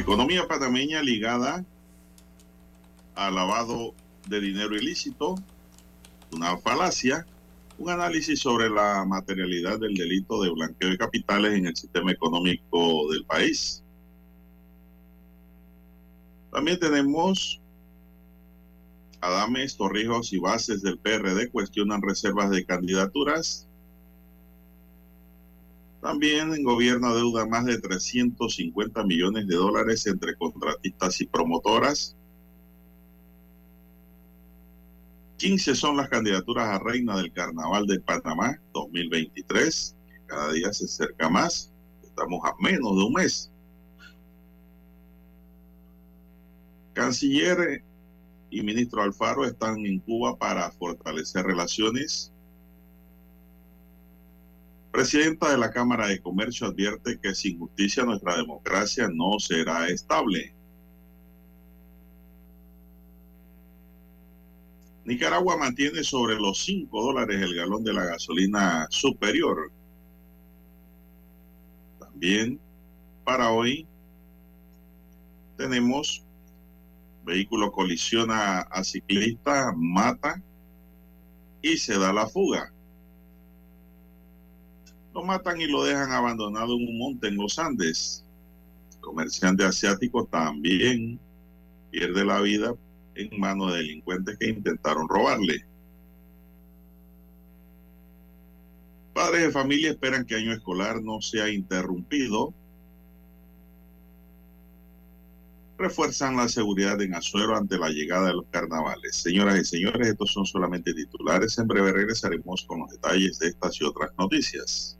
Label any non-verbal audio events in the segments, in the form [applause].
Economía panameña ligada al lavado de dinero ilícito, una falacia, un análisis sobre la materialidad del delito de blanqueo de capitales en el sistema económico del país. También tenemos Adames, Torrijos y bases del PRD cuestionan reservas de candidaturas. También el gobierno deuda más de 350 millones de dólares entre contratistas y promotoras. 15 son las candidaturas a reina del Carnaval de Panamá 2023, que cada día se acerca más. Estamos a menos de un mes. Canciller y ministro Alfaro están en Cuba para fortalecer relaciones Presidenta de la Cámara de Comercio advierte que sin justicia nuestra democracia no será estable. Nicaragua mantiene sobre los 5 dólares el galón de la gasolina superior. También para hoy tenemos vehículo colisiona a ciclista, mata y se da la fuga. Lo matan y lo dejan abandonado en un monte en los Andes. Comerciante asiático también pierde la vida en manos de delincuentes que intentaron robarle. Padres de familia esperan que año escolar no sea interrumpido. Refuerzan la seguridad en Azuero ante la llegada de los carnavales. Señoras y señores, estos son solamente titulares. En breve regresaremos con los detalles de estas y otras noticias.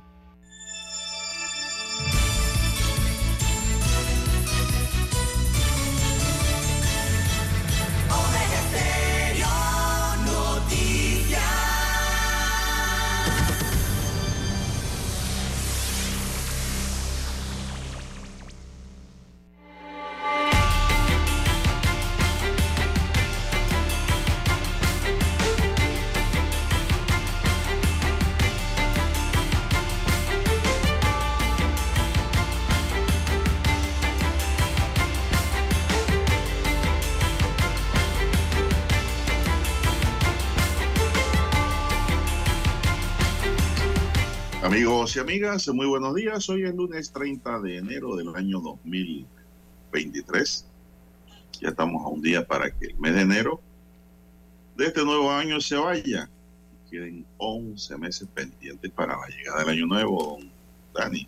Amigos y amigas, muy buenos días. Hoy es lunes 30 de enero del año 2023. Ya estamos a un día para que el mes de enero de este nuevo año se vaya. Queden 11 meses pendientes para la llegada del año nuevo, don Dani.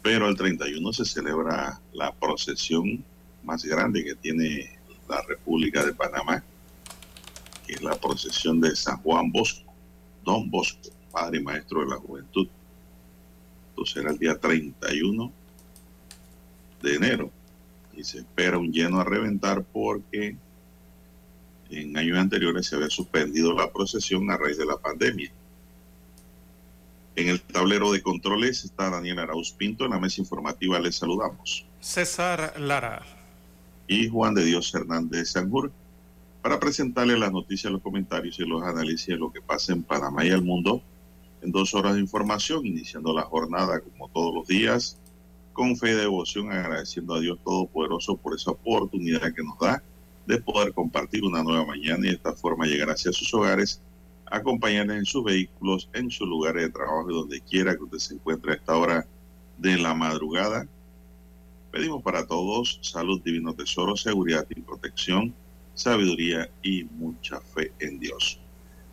Pero el 31 se celebra la procesión más grande que tiene la República de Panamá, que es la procesión de San Juan Bosco, Don Bosco padre y maestro de la juventud. Entonces era el día 31 de enero y se espera un lleno a reventar porque en años anteriores se había suspendido la procesión a raíz de la pandemia. En el tablero de controles está Daniel Arauz Pinto. En la mesa informativa les saludamos. César Lara. y Juan de Dios Hernández Sanjur para presentarle las noticias, los comentarios y los análisis de lo que pasa en Panamá y el mundo en dos horas de información, iniciando la jornada como todos los días, con fe y devoción, agradeciendo a Dios Todopoderoso por esa oportunidad que nos da de poder compartir una nueva mañana y de esta forma llegar hacia sus hogares, acompañarles en sus vehículos, en sus lugares de trabajo donde quiera que usted se encuentre a esta hora de la madrugada. Pedimos para todos salud, divino tesoro, seguridad y protección, sabiduría y mucha fe en Dios.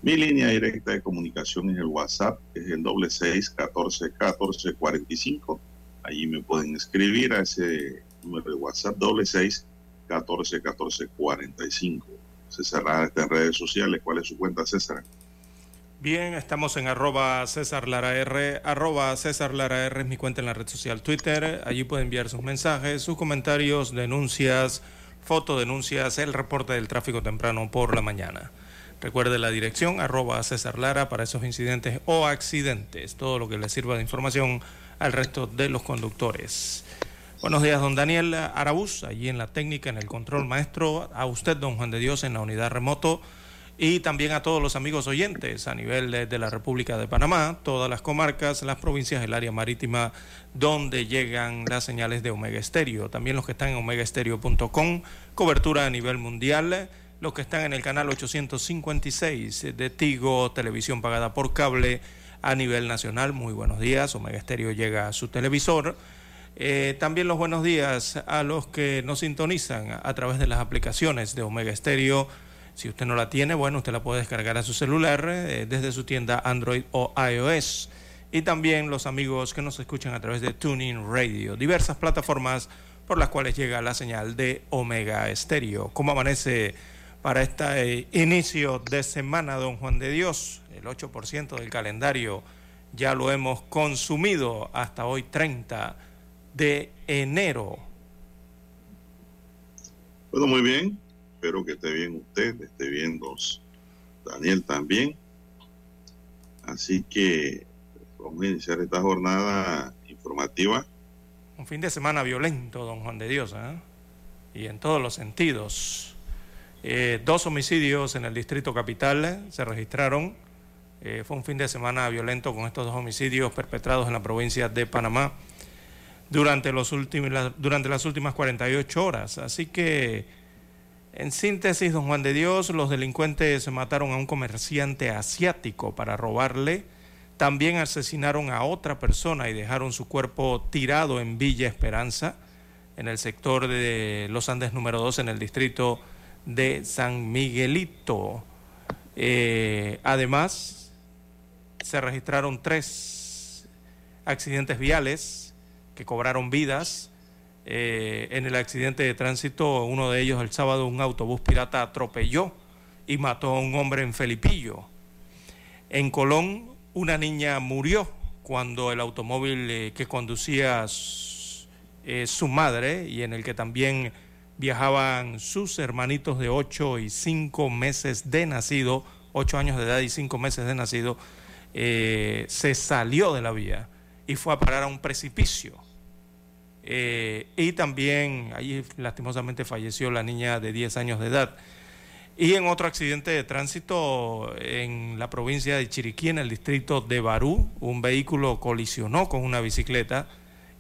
Mi línea directa de comunicación es el WhatsApp, es el doble seis catorce catorce cuarenta y cinco. Allí me pueden escribir a ese número de WhatsApp doble seis catorce catorce cuarenta y cinco. César Lara está en redes sociales. ¿Cuál es su cuenta, César? Bien, estamos en arroba César Lara R. Arroba César Lara R es mi cuenta en la red social Twitter. Allí puede enviar sus mensajes, sus comentarios, denuncias, fotodenuncias, el reporte del tráfico temprano por la mañana. Recuerde la dirección arroba César Lara para esos incidentes o accidentes, todo lo que le sirva de información al resto de los conductores. Buenos días, don Daniel Arabuz, allí en la técnica, en el control maestro. A usted, don Juan de Dios, en la unidad remoto. Y también a todos los amigos oyentes a nivel de, la República de Panamá, todas las comarcas, las provincias, el área marítima, donde llegan las señales de Omega Estéreo. También los que están en omegaestereo.com, cobertura a nivel mundial los que están en el canal 856 de Tigo, televisión pagada por cable a nivel nacional. Muy buenos días, Omega Estéreo llega a su televisor. Eh, también los buenos días a los que nos sintonizan a través de las aplicaciones de Omega Estéreo. Si usted no la tiene, bueno, usted la puede descargar a su celular eh, desde su tienda Android o iOS. Y también los amigos que nos escuchan a través de Tuning Radio, diversas plataformas por las cuales llega la señal de Omega Estéreo. ¿Cómo amanece? Para este inicio de semana, don Juan de Dios. El 8% del calendario ya lo hemos consumido hasta hoy 30 de enero. Bueno, muy bien. Espero que esté bien usted, esté bien dos. Daniel también. Así que vamos a iniciar esta jornada informativa. Un fin de semana violento, don Juan de Dios, ¿eh? y en todos los sentidos. Eh, dos homicidios en el distrito capital eh, se registraron. Eh, fue un fin de semana violento con estos dos homicidios perpetrados en la provincia de Panamá durante, las últimas 48 horas. Así que, en síntesis, don Juan de Dios, los delincuentes mataron a un comerciante asiático para robarle. También asesinaron a otra persona y dejaron su cuerpo tirado en Villa Esperanza, en el sector de Los Andes número 2, en el distrito de San Miguelito. Eh, además, se registraron tres accidentes viales que cobraron vidas. Eh, en el accidente de tránsito, uno de ellos el sábado, un autobús pirata atropelló y mató a un hombre en Felipillo. En Colón, una niña murió cuando el automóvil eh, que conducía su madre y en el que también viajaban sus hermanitos de 8 y 5 meses de nacido, 8 años de edad y 5 meses de nacido, eh, se salió de la vía y fue a parar a un precipicio. Eh, y también allí lastimosamente falleció la niña de 10 años de edad. Y en otro accidente de tránsito en la provincia de Chiriquí, en el distrito de Barú, un vehículo colisionó con una bicicleta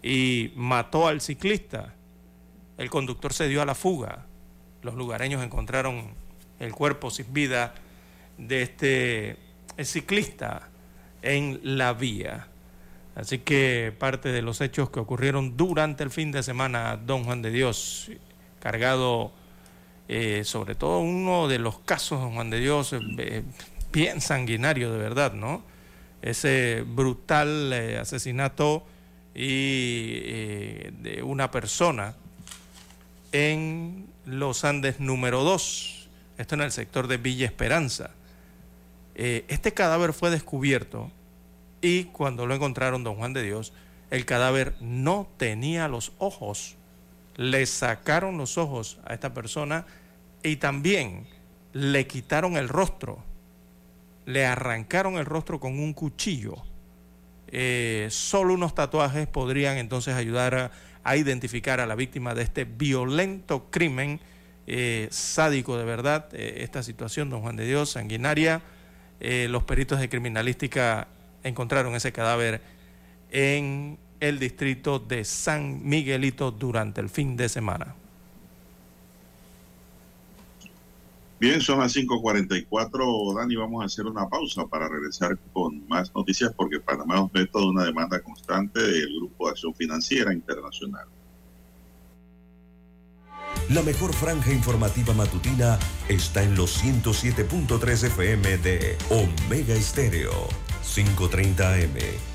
y mató al ciclista. El conductor se dio a la fuga. Los lugareños encontraron el cuerpo sin vida de este ciclista en la vía. Así que parte de los hechos que ocurrieron durante el fin de semana, don Juan de Dios, cargado eh, sobre todo uno de los casos, don Juan de Dios, eh, bien sanguinario de verdad, ¿no? Ese brutal eh, asesinato y de una persona en los Andes número 2, esto en el sector de Villa Esperanza. Eh, este cadáver fue descubierto y cuando lo encontraron don Juan de Dios, el cadáver no tenía los ojos. Le sacaron los ojos a esta persona y también le quitaron el rostro. Le arrancaron el rostro con un cuchillo. Eh, solo unos tatuajes podrían entonces ayudar a, a identificar a la víctima de este violento crimen eh, sádico de verdad, eh, esta situación, don Juan de Dios, sanguinaria. Eh, los peritos de criminalística encontraron ese cadáver en el distrito de San Miguelito durante el fin de semana. Bien, son las 5.44, Dani, vamos a hacer una pausa para regresar con más noticias porque Panamá objeto de una demanda constante del Grupo de Acción Financiera Internacional. La mejor franja informativa matutina está en los 107.3 FM de Omega Estéreo, 530 AM.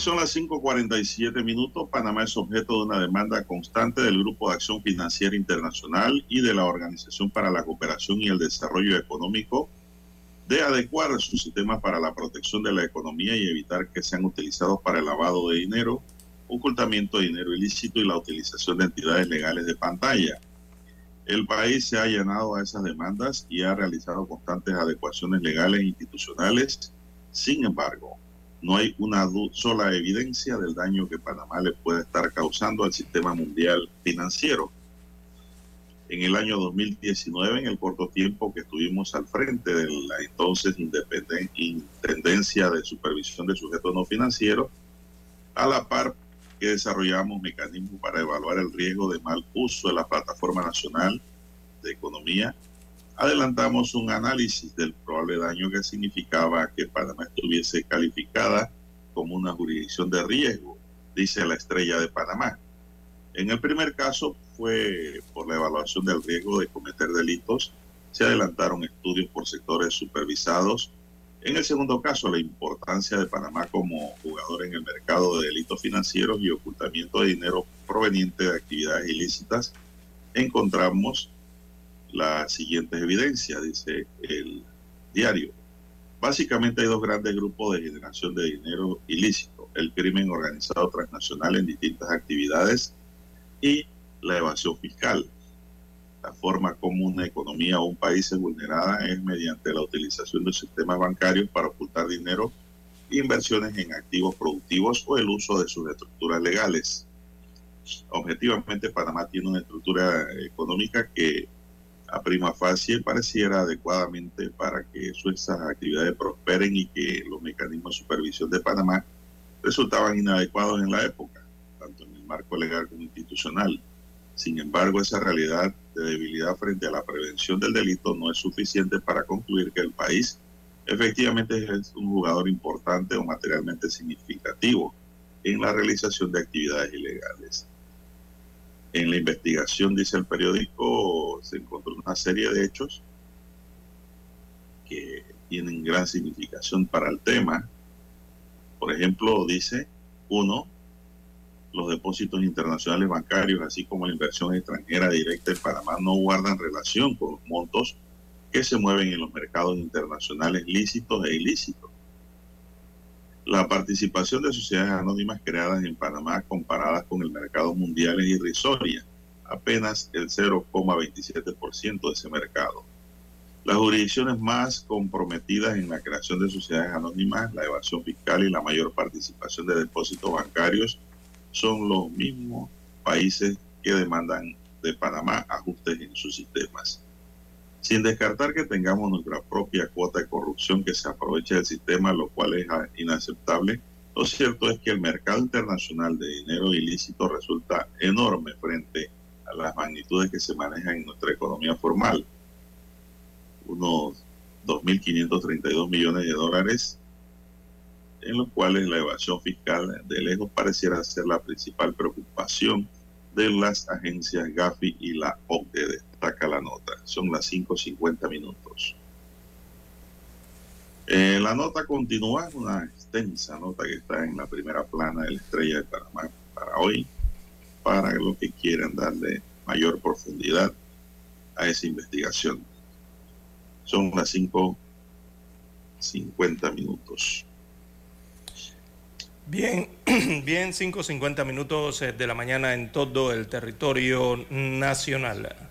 Son las 5.47 minutos. Panamá es objeto de una demanda constante del Grupo de Acción Financiera Internacional y de la Organización para la Cooperación y el Desarrollo Económico de adecuar sus sistemas para la protección de la economía y evitar que sean utilizados para el lavado de dinero, ocultamiento de dinero ilícito y la utilización de entidades legales de pantalla. El país se ha llenado a esas demandas y ha realizado constantes adecuaciones legales e institucionales. Sin embargo, no hay una sola evidencia del daño que Panamá le puede estar causando al sistema mundial financiero. En el año 2019, en el corto tiempo que estuvimos al frente de la entonces Intendencia de Supervisión de Sujetos No Financieros, a la par que desarrollamos mecanismos para evaluar el riesgo de mal uso de la Plataforma Nacional de Economía, adelantamos un análisis del probable daño que significaba que Panamá estuviese calificada como una jurisdicción de riesgo, dice la estrella de Panamá. En el primer caso fue por la evaluación del riesgo de cometer delitos, se adelantaron estudios por sectores supervisados. En el segundo caso, la importancia de Panamá como jugador en el mercado de delitos financieros y ocultamiento de dinero proveniente de actividades ilícitas, encontramos las siguientes evidencias, dice el diario. Básicamente hay dos grandes grupos de generación de dinero ilícito, el crimen organizado transnacional en distintas actividades y la evasión fiscal. La forma como una economía o un país es vulnerada es mediante la utilización de sistemas bancarios para ocultar dinero, inversiones en activos productivos o el uso de sus estructuras legales. objetivamente Panamá tiene una estructura económica que a prima facie pareciera adecuadamente para que sus actividades prosperen y que los mecanismos de supervisión de Panamá resultaban inadecuados en la época, tanto en el marco legal como institucional. Sin embargo, esa realidad de debilidad frente a la prevención del delito no es suficiente para concluir que el país efectivamente es un jugador importante o materialmente significativo en la realización de actividades ilegales. En la investigación, dice el periódico, se encontró una serie de hechos que tienen gran significación para el tema. Por ejemplo, dice, uno, los depósitos internacionales bancarios, así como la inversión extranjera directa en Panamá, no guardan relación con los montos que se mueven en los mercados internacionales lícitos e ilícitos. La participación de sociedades anónimas creadas en Panamá comparadas con el mercado mundial es irrisoria, apenas el 0,27% de ese mercado. Las jurisdicciones más comprometidas en la creación de sociedades anónimas, la evasión fiscal y la mayor participación de depósitos bancarios son los mismos países que demandan de Panamá ajustes en sus sistemas sin descartar que tengamos nuestra propia cuota de corrupción que se aproveche del sistema, lo cual es inaceptable. Lo cierto es que el mercado internacional de dinero ilícito resulta enorme frente a las magnitudes que se manejan en nuestra economía formal. Unos 2.532 millones de dólares, en los cuales la evasión fiscal de lejos pareciera ser la principal preocupación de las agencias Gafi y la OCDE destaca la nota. Son las 5.50 minutos. Eh, la nota continúa, una extensa nota que está en la primera plana de la estrella de Panamá para hoy, para los que quieran darle mayor profundidad a esa investigación. Son las 5.50 minutos. Bien, [clears throat] bien, 5.50 minutos eh, de la mañana en todo el territorio nacional.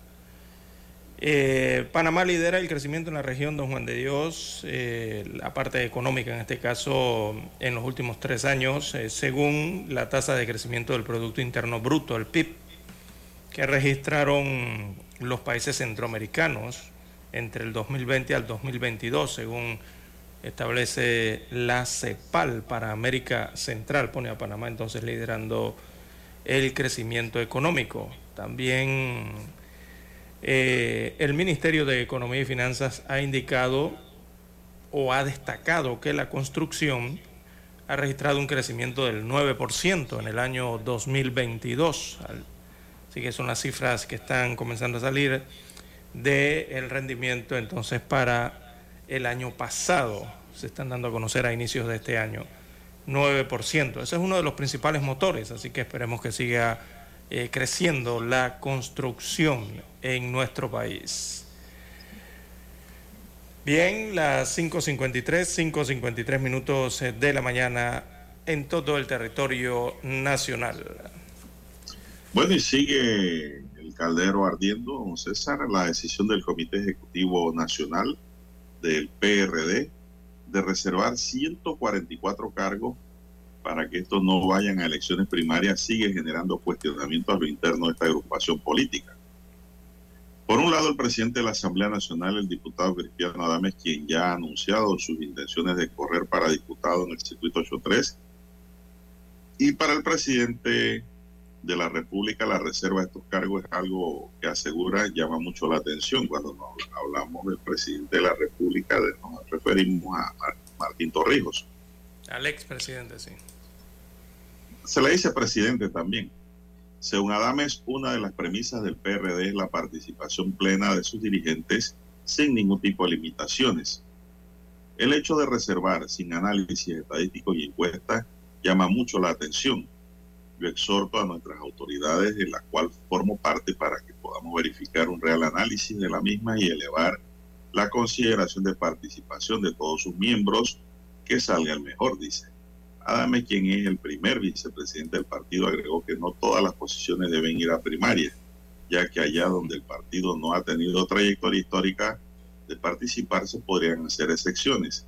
Eh, Panamá lidera el crecimiento en la región Don Juan de Dios, eh, la parte económica en este caso, en los últimos tres años, eh, según la tasa de crecimiento del Producto Interno Bruto, el PIB, que registraron los países centroamericanos entre el 2020 al 2022, según establece la CEPAL para América Central, pone a Panamá entonces liderando el crecimiento económico. También eh, el Ministerio de Economía y Finanzas ha indicado o ha destacado que la construcción ha registrado un crecimiento del 9% en el año 2022. Así que son las cifras que están comenzando a salir del rendimiento entonces para el año pasado. Se están dando a conocer a inicios de este año. 9%. Ese es uno de los principales motores, así que esperemos que siga eh, creciendo la construcción en nuestro país. Bien, las 5.53, 5.53 minutos eh, de la mañana en todo el territorio nacional. Bueno, y sigue el caldero ardiendo, don César, la decisión del Comité Ejecutivo Nacional del PRD de reservar 144 cargos para que estos no vayan a elecciones primarias sigue generando cuestionamientos a lo interno de esta agrupación política. Por un lado, el presidente de la Asamblea Nacional, el diputado Cristiano Adames, quien ya ha anunciado sus intenciones de correr para diputado en el circuito 83, y para el presidente de la República, la reserva de estos cargos es algo que asegura, llama mucho la atención. Cuando hablamos del presidente de la República, nos referimos a Martín Torrijos. Al expresidente, sí. Se le dice presidente también. Según Adames, una de las premisas del PRD es la participación plena de sus dirigentes sin ningún tipo de limitaciones. El hecho de reservar sin análisis estadístico y encuestas llama mucho la atención. Yo exhorto a nuestras autoridades, de la cual formo parte, para que podamos verificar un real análisis de la misma y elevar la consideración de participación de todos sus miembros que salga el mejor, dice. Adame, quien es el primer vicepresidente del partido, agregó que no todas las posiciones deben ir a primaria, ya que allá donde el partido no ha tenido trayectoria histórica de participar se podrían hacer excepciones.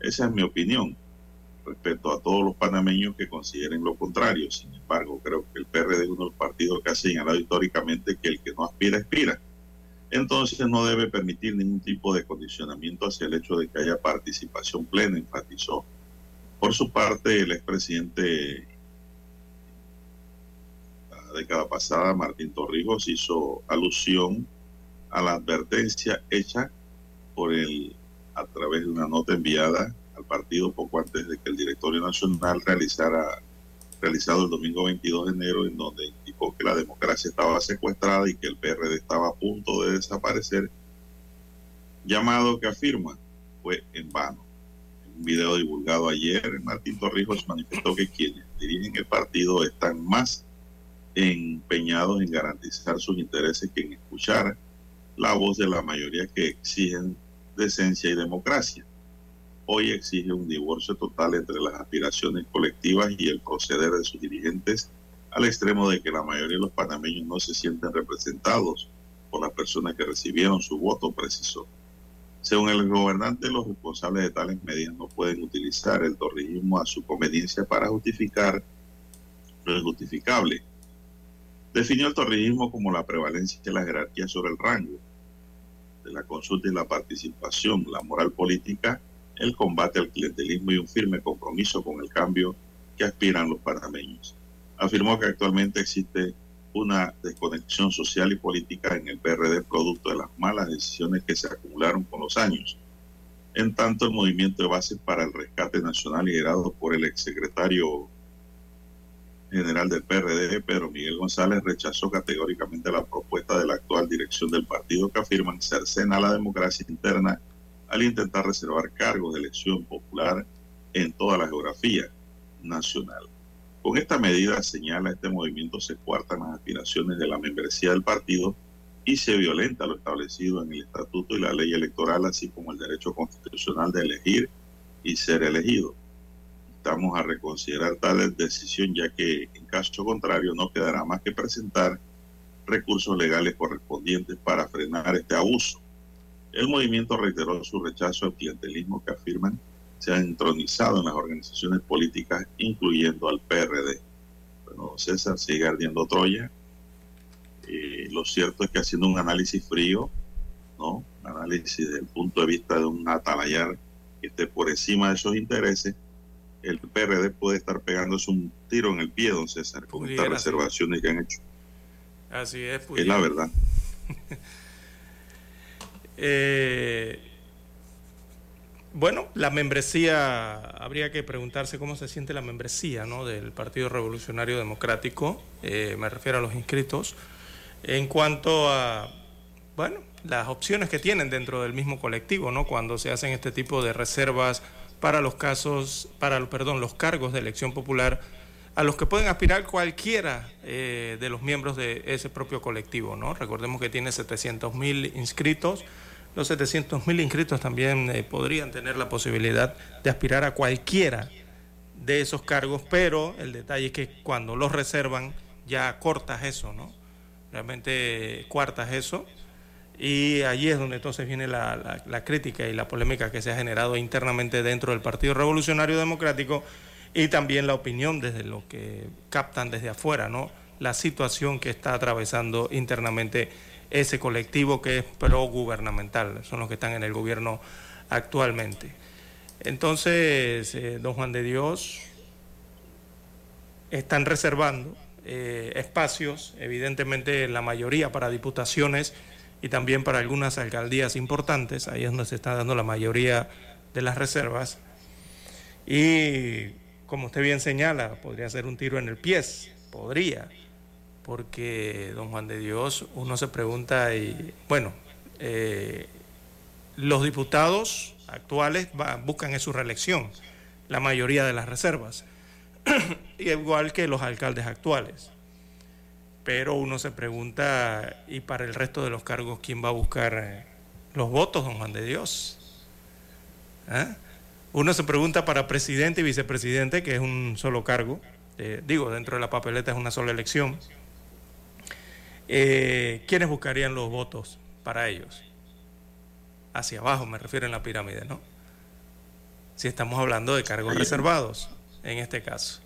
Esa es mi opinión. respeto a todos los panameños que consideren lo contrario. Sin embargo, creo que el PRD es uno de los partidos que ha señalado históricamente que el que no aspira, aspira. Entonces no debe permitir ningún tipo de condicionamiento hacia el hecho de que haya participación plena, enfatizó. Por su parte, el expresidente la década pasada, Martín Torrijos, hizo alusión a la advertencia hecha por el a través de una nota enviada al partido poco antes de que el directorio nacional realizara realizado el domingo 22 de enero en donde indicó que la democracia estaba secuestrada y que el PRD estaba a punto de desaparecer llamado que afirma fue en vano un video divulgado ayer Martín Torrijos manifestó que quienes dirigen el partido están más empeñados en garantizar sus intereses que en escuchar la voz de la mayoría que exigen decencia y democracia. Hoy exige un divorcio total entre las aspiraciones colectivas y el proceder de sus dirigentes, al extremo de que la mayoría de los panameños no se sienten representados por las personas que recibieron su voto, precisó. Según el gobernante, los responsables de tales medidas no pueden utilizar el torrijismo a su conveniencia para justificar lo injustificable. Definió el torrijismo como la prevalencia de la jerarquía sobre el rango, de la consulta y la participación, la moral política, el combate al clientelismo y un firme compromiso con el cambio que aspiran los panameños. Afirmó que actualmente existe una desconexión social y política en el PRD producto de las malas decisiones que se acumularon con los años. En tanto, el movimiento de base para el rescate nacional liderado por el exsecretario general del PRD, Pedro Miguel González, rechazó categóricamente la propuesta de la actual dirección del partido que afirman cercena la democracia interna al intentar reservar cargos de elección popular en toda la geografía nacional. Con esta medida, señala este movimiento, se cuartan las aspiraciones de la membresía del partido y se violenta lo establecido en el estatuto y la ley electoral, así como el derecho constitucional de elegir y ser elegido estamos a reconsiderar tal decisión ya que en caso contrario no quedará más que presentar recursos legales correspondientes para frenar este abuso. El movimiento reiteró su rechazo al clientelismo que afirman se ha entronizado en las organizaciones políticas, incluyendo al PRD. Bueno, César sigue ardiendo Troya. Eh, lo cierto es que haciendo un análisis frío, ¿no? Un análisis desde el punto de vista de un atalayar que esté por encima de esos intereses, el PRD puede estar pegándose un tiro en el pie, don César, con estas reservaciones que han hecho. Así es, Es la verdad. [laughs] eh, bueno, la membresía, habría que preguntarse cómo se siente la membresía ¿no? del Partido Revolucionario Democrático, eh, me refiero a los inscritos, en cuanto a, bueno, las opciones que tienen dentro del mismo colectivo, ¿no? Cuando se hacen este tipo de reservas para los casos, para perdón, los cargos de elección popular a los que pueden aspirar cualquiera eh, de los miembros de ese propio colectivo, ¿no? Recordemos que tiene 700 mil inscritos. Los 700 mil inscritos también eh, podrían tener la posibilidad de aspirar a cualquiera de esos cargos, pero el detalle es que cuando los reservan ya cortas eso, ¿no? Realmente cuartas eso y allí es donde entonces viene la, crítica y la polémica que se ha generado internamente dentro del Partido Revolucionario Democrático y también la opinión desde lo que captan desde afuera, ¿no? La situación que está atravesando internamente ese colectivo que es pro-gubernamental, son los que están en el gobierno actualmente. Entonces, eh, don Juan de Dios, están reservando eh, espacios, evidentemente la mayoría para diputaciones, y también para algunas alcaldías importantes, ahí es donde se está dando la mayoría de las reservas. Y como usted bien señala, podría ser un tiro en el pie, podría, porque don Juan de Dios, uno se pregunta, y bueno, eh, los diputados actuales buscan en su reelección, la mayoría de las reservas, [clears throat] igual que los alcaldes actuales. Pero uno se pregunta, ¿y para el resto de los cargos quién va a buscar eh, los votos, don Juan de Dios? ¿Ah? Uno se pregunta para presidente y vicepresidente, que es un solo cargo, eh, digo, dentro de la papeleta es una sola elección. Eh, ¿Quiénes buscarían los votos para ellos? Hacia abajo, me refiero en la pirámide, ¿no? si estamos hablando de cargos reservados, en este caso.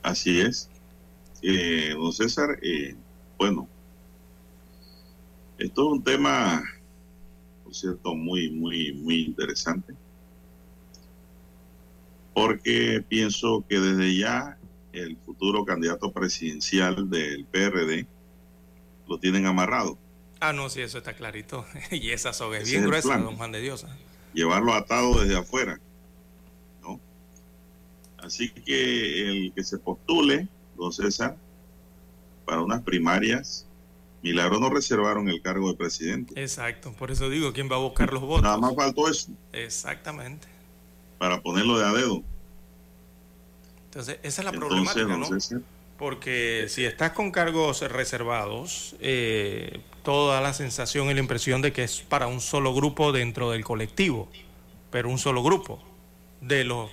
Así es. Eh, don César, eh, bueno, esto es un tema, por cierto, muy, muy, muy interesante, porque pienso que desde ya el futuro candidato presidencial del PRD lo tienen amarrado. Ah, no, sí, eso está clarito. [laughs] y esa soga es bien gruesa, don Juan de Dios. ¿eh? Llevarlo atado desde afuera. ¿no? Así que el que se postule, don César, para unas primarias, Milagro no reservaron el cargo de presidente. Exacto, por eso digo, ¿quién va a buscar los votos? Nada más faltó eso. Exactamente. Para ponerlo de a dedo. Entonces, esa es la problemática, ¿no? Porque si estás con cargos reservados, eh, toda la sensación y la impresión de que es para un solo grupo dentro del colectivo, pero un solo grupo de los,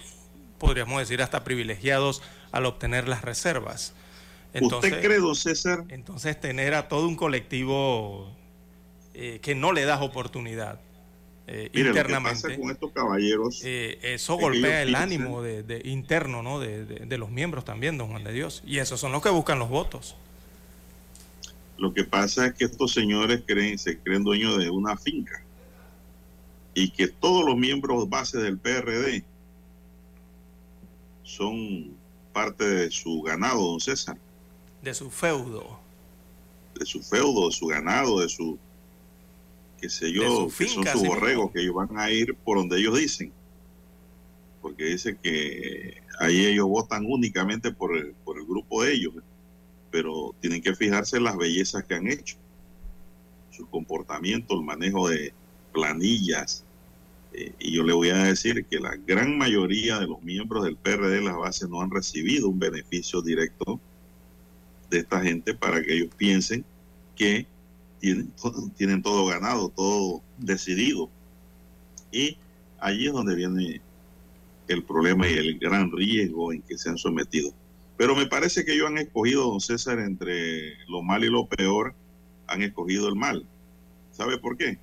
podríamos decir, hasta privilegiados al obtener las reservas. Entonces, ¿Usted cree, don César? Entonces tener a todo un colectivo eh, que no le das oportunidad eh, internamente. Lo que pasa con estos caballeros. Eh, eso golpea el ánimo de, interno ¿no? De, los miembros también, don Juan de Dios. Y esos son los que buscan los votos. Lo que pasa es que estos señores creen, se creen dueños de una finca y que todos los miembros base del PRD son parte de su ganado, don César de su feudo. De su feudo, de su ganado, de su, qué sé yo, que son sus borregos, que ellos van a ir por donde ellos dicen. Porque dice que ahí ellos votan únicamente por el, por el grupo de ellos, pero tienen que fijarse en las bellezas que han hecho, su comportamiento, el manejo de planillas. Eh, y yo le voy a decir que la gran mayoría de los miembros del PRD de las bases no han recibido un beneficio directo de esta gente para que ellos piensen que tienen, tienen todo ganado, todo decidido. Y allí es donde viene el problema y el gran riesgo en que se han sometido. Pero me parece que ellos han escogido, don César, entre lo mal y lo peor, han escogido el mal. ¿Sabe por qué?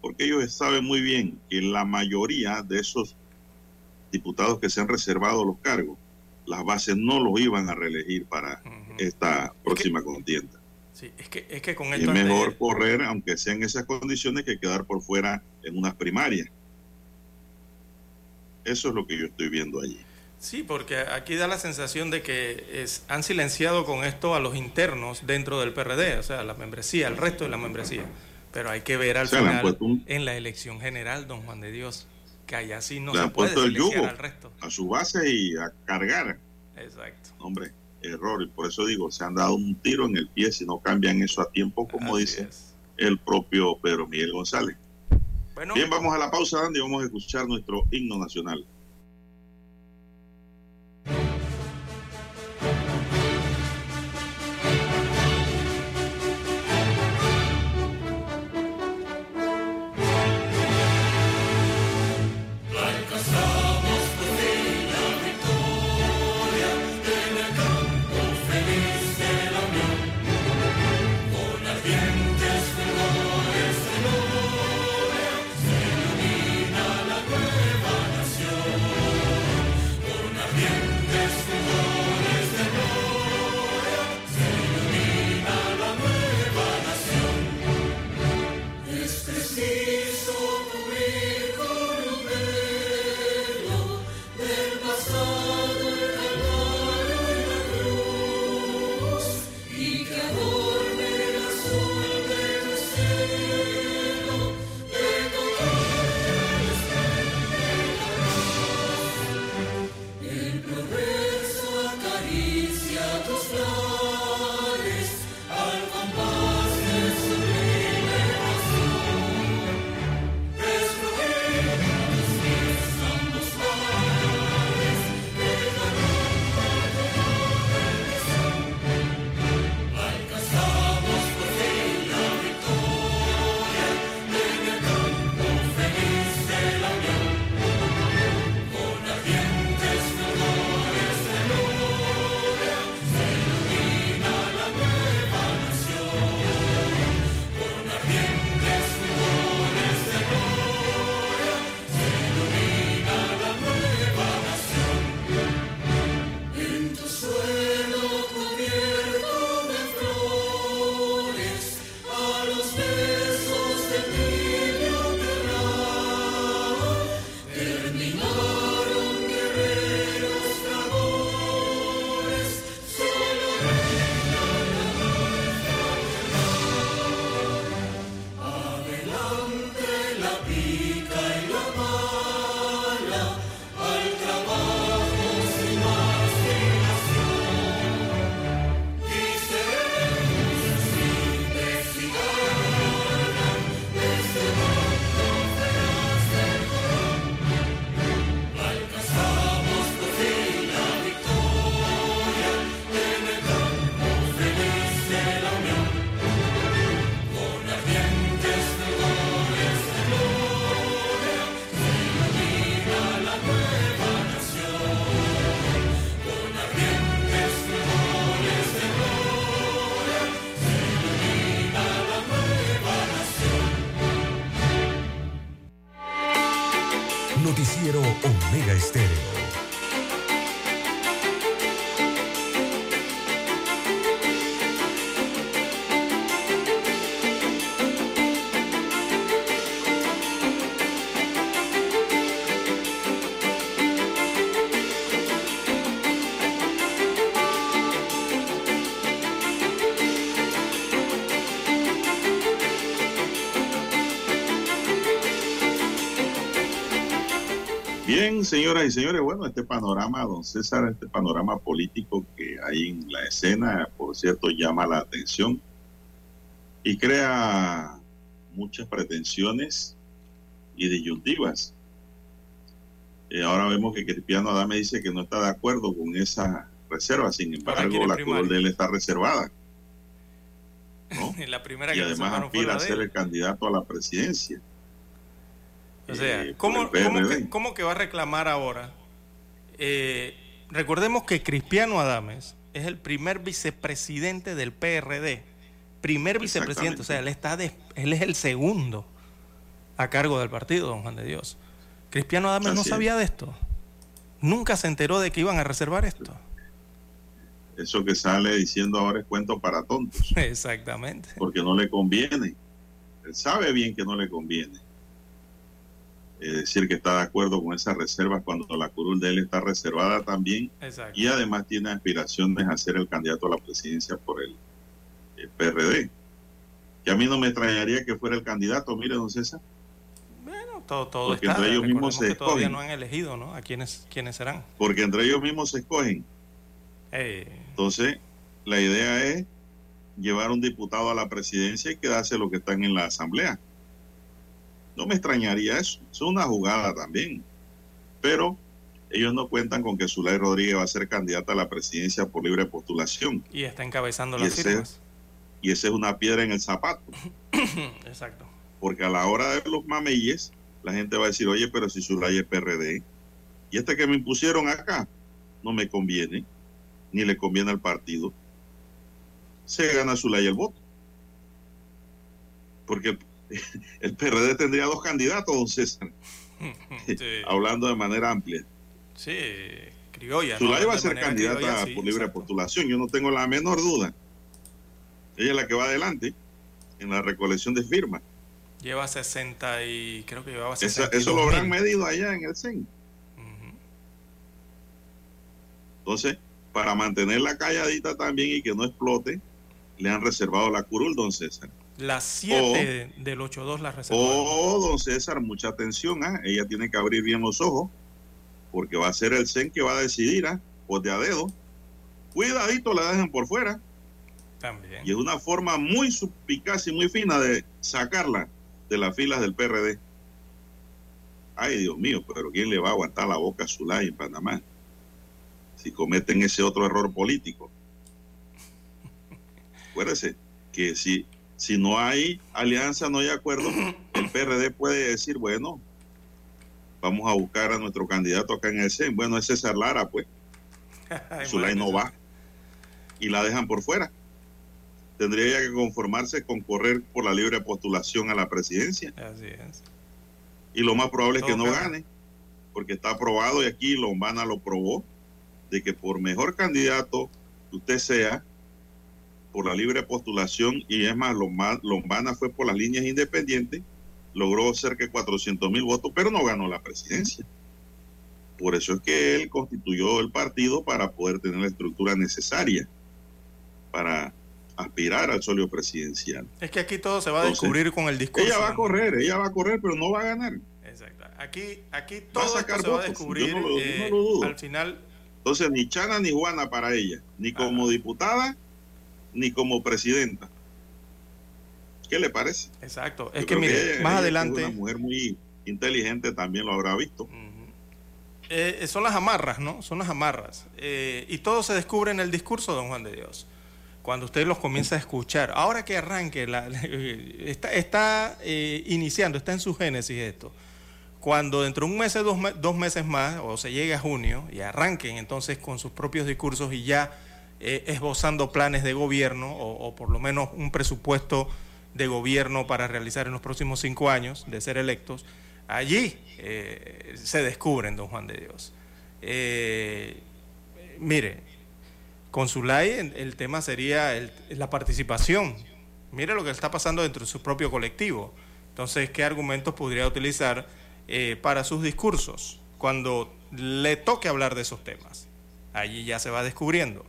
Porque ellos saben muy bien que la mayoría de esos diputados que se han reservado los cargos, las bases no los iban a reelegir para esta próxima contienda. Sí, es que, es que con esto... Es mejor correr, aunque sean esas condiciones, que quedar por fuera en unas primarias. Eso es lo que yo estoy viendo allí. Sí, porque aquí da la sensación de que es, han silenciado con esto a los internos dentro del PRD, o sea, la membresía, el resto de la membresía. Pero hay que ver al final en la elección general, don Juan de Dios, que allá sí no se puede silenciar al resto. A su base y a cargar. Exacto. Hombre, error. Y por eso digo, se han dado un tiro en el pie si no cambian eso a tiempo, como dice el propio Pedro Miguel González. Bien, vamos a la pausa, Andy, vamos a escuchar nuestro himno nacional. Señoras y señores, bueno, este panorama, don César, este panorama político que hay en la escena, por cierto, llama la atención y crea muchas pretensiones y disyuntivas. Eh, ahora vemos que Cristiano Adame dice que no está de acuerdo con esa reserva, sin embargo, la curul de él está reservada. [laughs] la primera y además aspira a ser el candidato a la presidencia. O sea, eh, ¿cómo, que, va a reclamar ahora? Eh, recordemos que Cristiano Adames es el primer vicepresidente del PRD. Primer vicepresidente, o sea, él, está él es el segundo a cargo del partido, don Juan de Dios. Cristiano Adames no sabía de esto. Nunca se enteró de que iban a reservar esto. Eso que sale diciendo ahora es cuento para tontos. [laughs] Exactamente. Porque no le conviene. Él sabe bien que no le conviene. Es decir que está de acuerdo con esas reservas cuando la curul de él está reservada también y además tiene aspiraciones a ser el candidato a la presidencia por el, PRD. Que a mí no me extrañaría que fuera el candidato, mire, don César. Bueno, todo, todo Porque entre ellos mismos se escogen. Todavía no han elegido, ¿no? A quiénes, quiénes serán. Porque entre ellos mismos se escogen. Eh. Entonces, la idea es llevar un diputado a la presidencia y quedarse lo que están en la asamblea. No me extrañaría eso. Es una jugada también. Pero ellos no cuentan con que Zulay Rodríguez va a ser candidata a la presidencia por libre postulación. Y está encabezando las firmas. Y esa es una piedra en el zapato. [coughs] Exacto. Porque a la hora de los mameyes, la gente va a decir, oye, pero si Zulay es PRD, y este que me impusieron acá, no me conviene, ni le conviene al partido, se gana Zulay el voto. Porque [laughs] el PRD tendría dos candidatos, don César. [laughs] [laughs] Hablando de manera amplia. Sí, criolla. Zulay va a ser candidata por libre postulación, yo no tengo la menor duda. Ella es la que va adelante en la recolección de firmas. Lleva 60 y creo que llevaba 60. Eso lo habrán medido allá en el CEN. Entonces, para mantenerla calladita también y que no explote, le han reservado la curul, don César. Las 7 del 8-2 las reservó. Oh, don César, mucha atención. ¿ah? Ella tiene que abrir bien los ojos, porque va a ser el CEN que va a decidir, pues de a dedo. Cuidadito, la dejan por fuera. También. Y es una forma muy suspicaz y muy fina de sacarla de las filas del PRD. Ay, Dios mío, pero ¿quién le va a aguantar la boca a Zulay en Panamá? Si cometen ese otro error político. [laughs] Acuérdese que si si no hay alianza, no hay acuerdo, el [clears throat] PRD puede decir, bueno, vamos a buscar a nuestro candidato acá en el CEN. Bueno, es César Lara, pues. [laughs] Zulay no va. Y la dejan por fuera. Tendría que conformarse con correr por la libre postulación a la presidencia. Así es. Y lo más probable es que no gane, porque está aprobado y aquí Lombana lo probó, de que por mejor candidato que usted sea, por la libre postulación y es más, Lombana fue por las líneas independientes, logró cerca de 400 mil votos, pero no ganó la presidencia. Por eso es que él constituyó el partido para poder tener la estructura necesaria para aspirar al solio presidencial. Es que aquí todo se va a descubrir con el discurso. Ella va a correr, ella va a correr, pero no va a ganar. Exacto. Aquí, aquí todo se va a descubrir eh, al final. Entonces, ni Chana ni Juana para ella, ni como diputada ni como presidenta. ¿Qué le parece? Exacto. es que mire, más adelante. una mujer muy inteligente también lo habrá visto. Eh, son las amarras, ¿no? Son las amarras. Eh, y todo se descubre en el discurso, don Juan de Dios. Cuando usted los comienza a escuchar. Ahora que arranque, la, [laughs] está, está eh, iniciando, está en su génesis esto. Cuando dentro de un mes, dos, dos meses más, o se llegue a junio, y arranquen entonces con sus propios discursos y ya eh, esbozando planes de gobierno o, por lo menos un presupuesto de gobierno para realizar en los próximos cinco años de ser electos, Allí eh, se descubren, don Juan de Dios. Eh, mire, con su ley el tema sería la participación. Mire lo que está pasando dentro de su propio colectivo. Entonces, ¿qué argumentos podría utilizar para sus discursos cuando le toque hablar de esos temas? Allí ya se va descubriendo.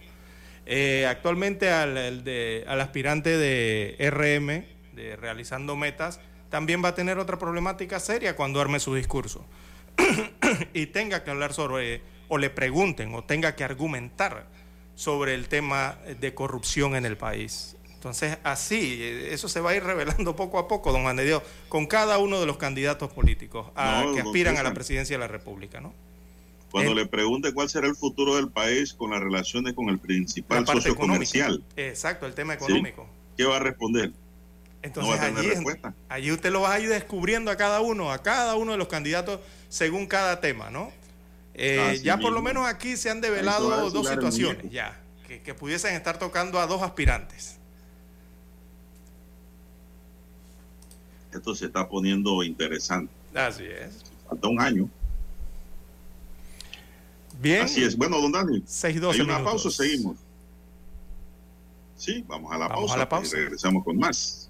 Eh, actualmente al, al, aspirante de RM, de Realizando Metas, también va a tener otra problemática seria cuando arme su discurso [coughs] y tenga que hablar sobre, o le pregunten, o tenga que argumentar sobre el tema de corrupción en el país. Entonces, así, eso se va a ir revelando poco a poco, don Juan de Dios, con cada uno de los candidatos políticos que aspiran a la presidencia de la República, ¿no? Cuando le pregunte cuál será el futuro del país con las relaciones con el principal socio comercial. Exacto, el tema económico. ¿Qué va a responder? Entonces no va a tener allí, respuesta. allí usted lo va a ir descubriendo a cada uno, a cada uno de los candidatos según cada tema, ¿no? Eh, ya por lo menos aquí se han develado dos situaciones, ya, que, que pudiesen estar tocando a dos aspirantes. Esto se está poniendo interesante. Así es. Falta un año. Bien. Así es. Bueno, don Dani. Hay una pausa, seguimos. Sí, vamos a la pausa. A la pausa. Y regresamos con más.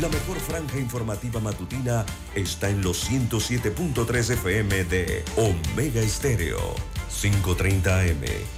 La mejor franja informativa matutina está en los 107.3 FM de Omega Estéreo, 530 AM.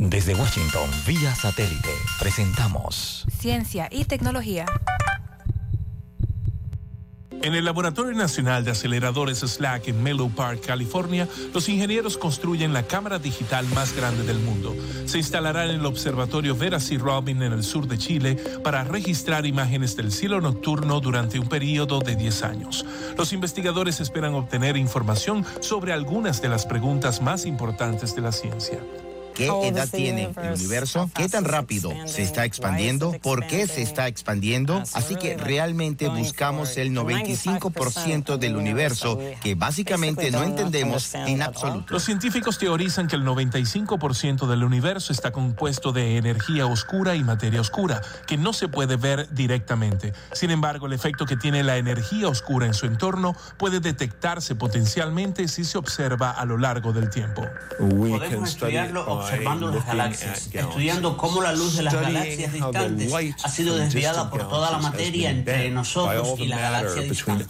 Desde Washington, vía satélite, presentamos Ciencia y Tecnología. En el Laboratorio Nacional de Aceleradores SLAC en Menlo Park, California, los ingenieros construyen la cámara digital más grande del mundo. Se instalará en el Observatorio Vera C. Robin en el sur de Chile para registrar imágenes del cielo nocturno durante un periodo de 10 años. Los investigadores esperan obtener información sobre algunas de las preguntas más importantes de la ciencia qué edad tiene el universo, qué tan rápido se está expandiendo, por qué se está expandiendo. Así que realmente buscamos el 95% del universo que básicamente no entendemos en absoluto. Los científicos teorizan que el 95% del universo está compuesto de energía oscura y materia oscura, que no se puede ver directamente. Sin embargo, el efecto que tiene la energía oscura en su entorno puede detectarse potencialmente si se observa a lo largo del tiempo. Podemos estudiarlo observando las galaxias, estudiando cómo la luz de las galaxias distantes ha sido desviada por toda la materia entre nosotros y la galaxia distante.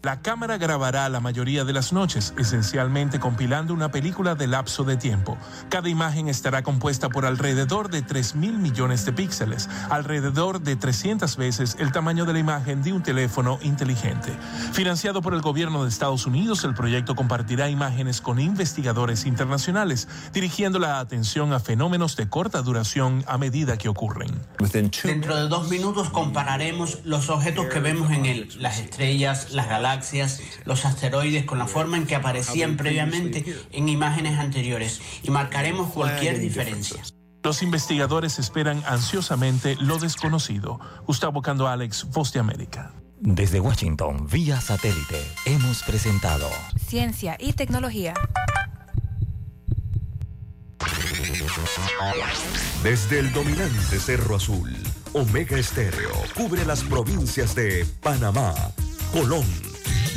La cámara grabará la mayoría de las noches, esencialmente compilando una película de lapso de tiempo. Cada imagen estará compuesta por alrededor de 3 mil millones de píxeles, alrededor de 300 veces el tamaño de la imagen de un teléfono inteligente. Financiado por el gobierno de Estados Unidos, el proyecto compartirá imágenes con investigadores internacionales, dirigiendo la atención a fenómenos de corta duración a medida que ocurren. Dentro de dos minutos compararemos los objetos que vemos en él, las estrellas, las galaxias, los asteroides con la forma en que aparecían previamente en imágenes anteriores y marcaremos cualquier diferencia. Los investigadores esperan ansiosamente lo desconocido. Gustavo Cando Alex, Voz de América. Desde Washington, vía satélite, hemos presentado Ciencia y Tecnología. Desde el dominante Cerro Azul, Omega Estéreo cubre las provincias de Panamá, Colón,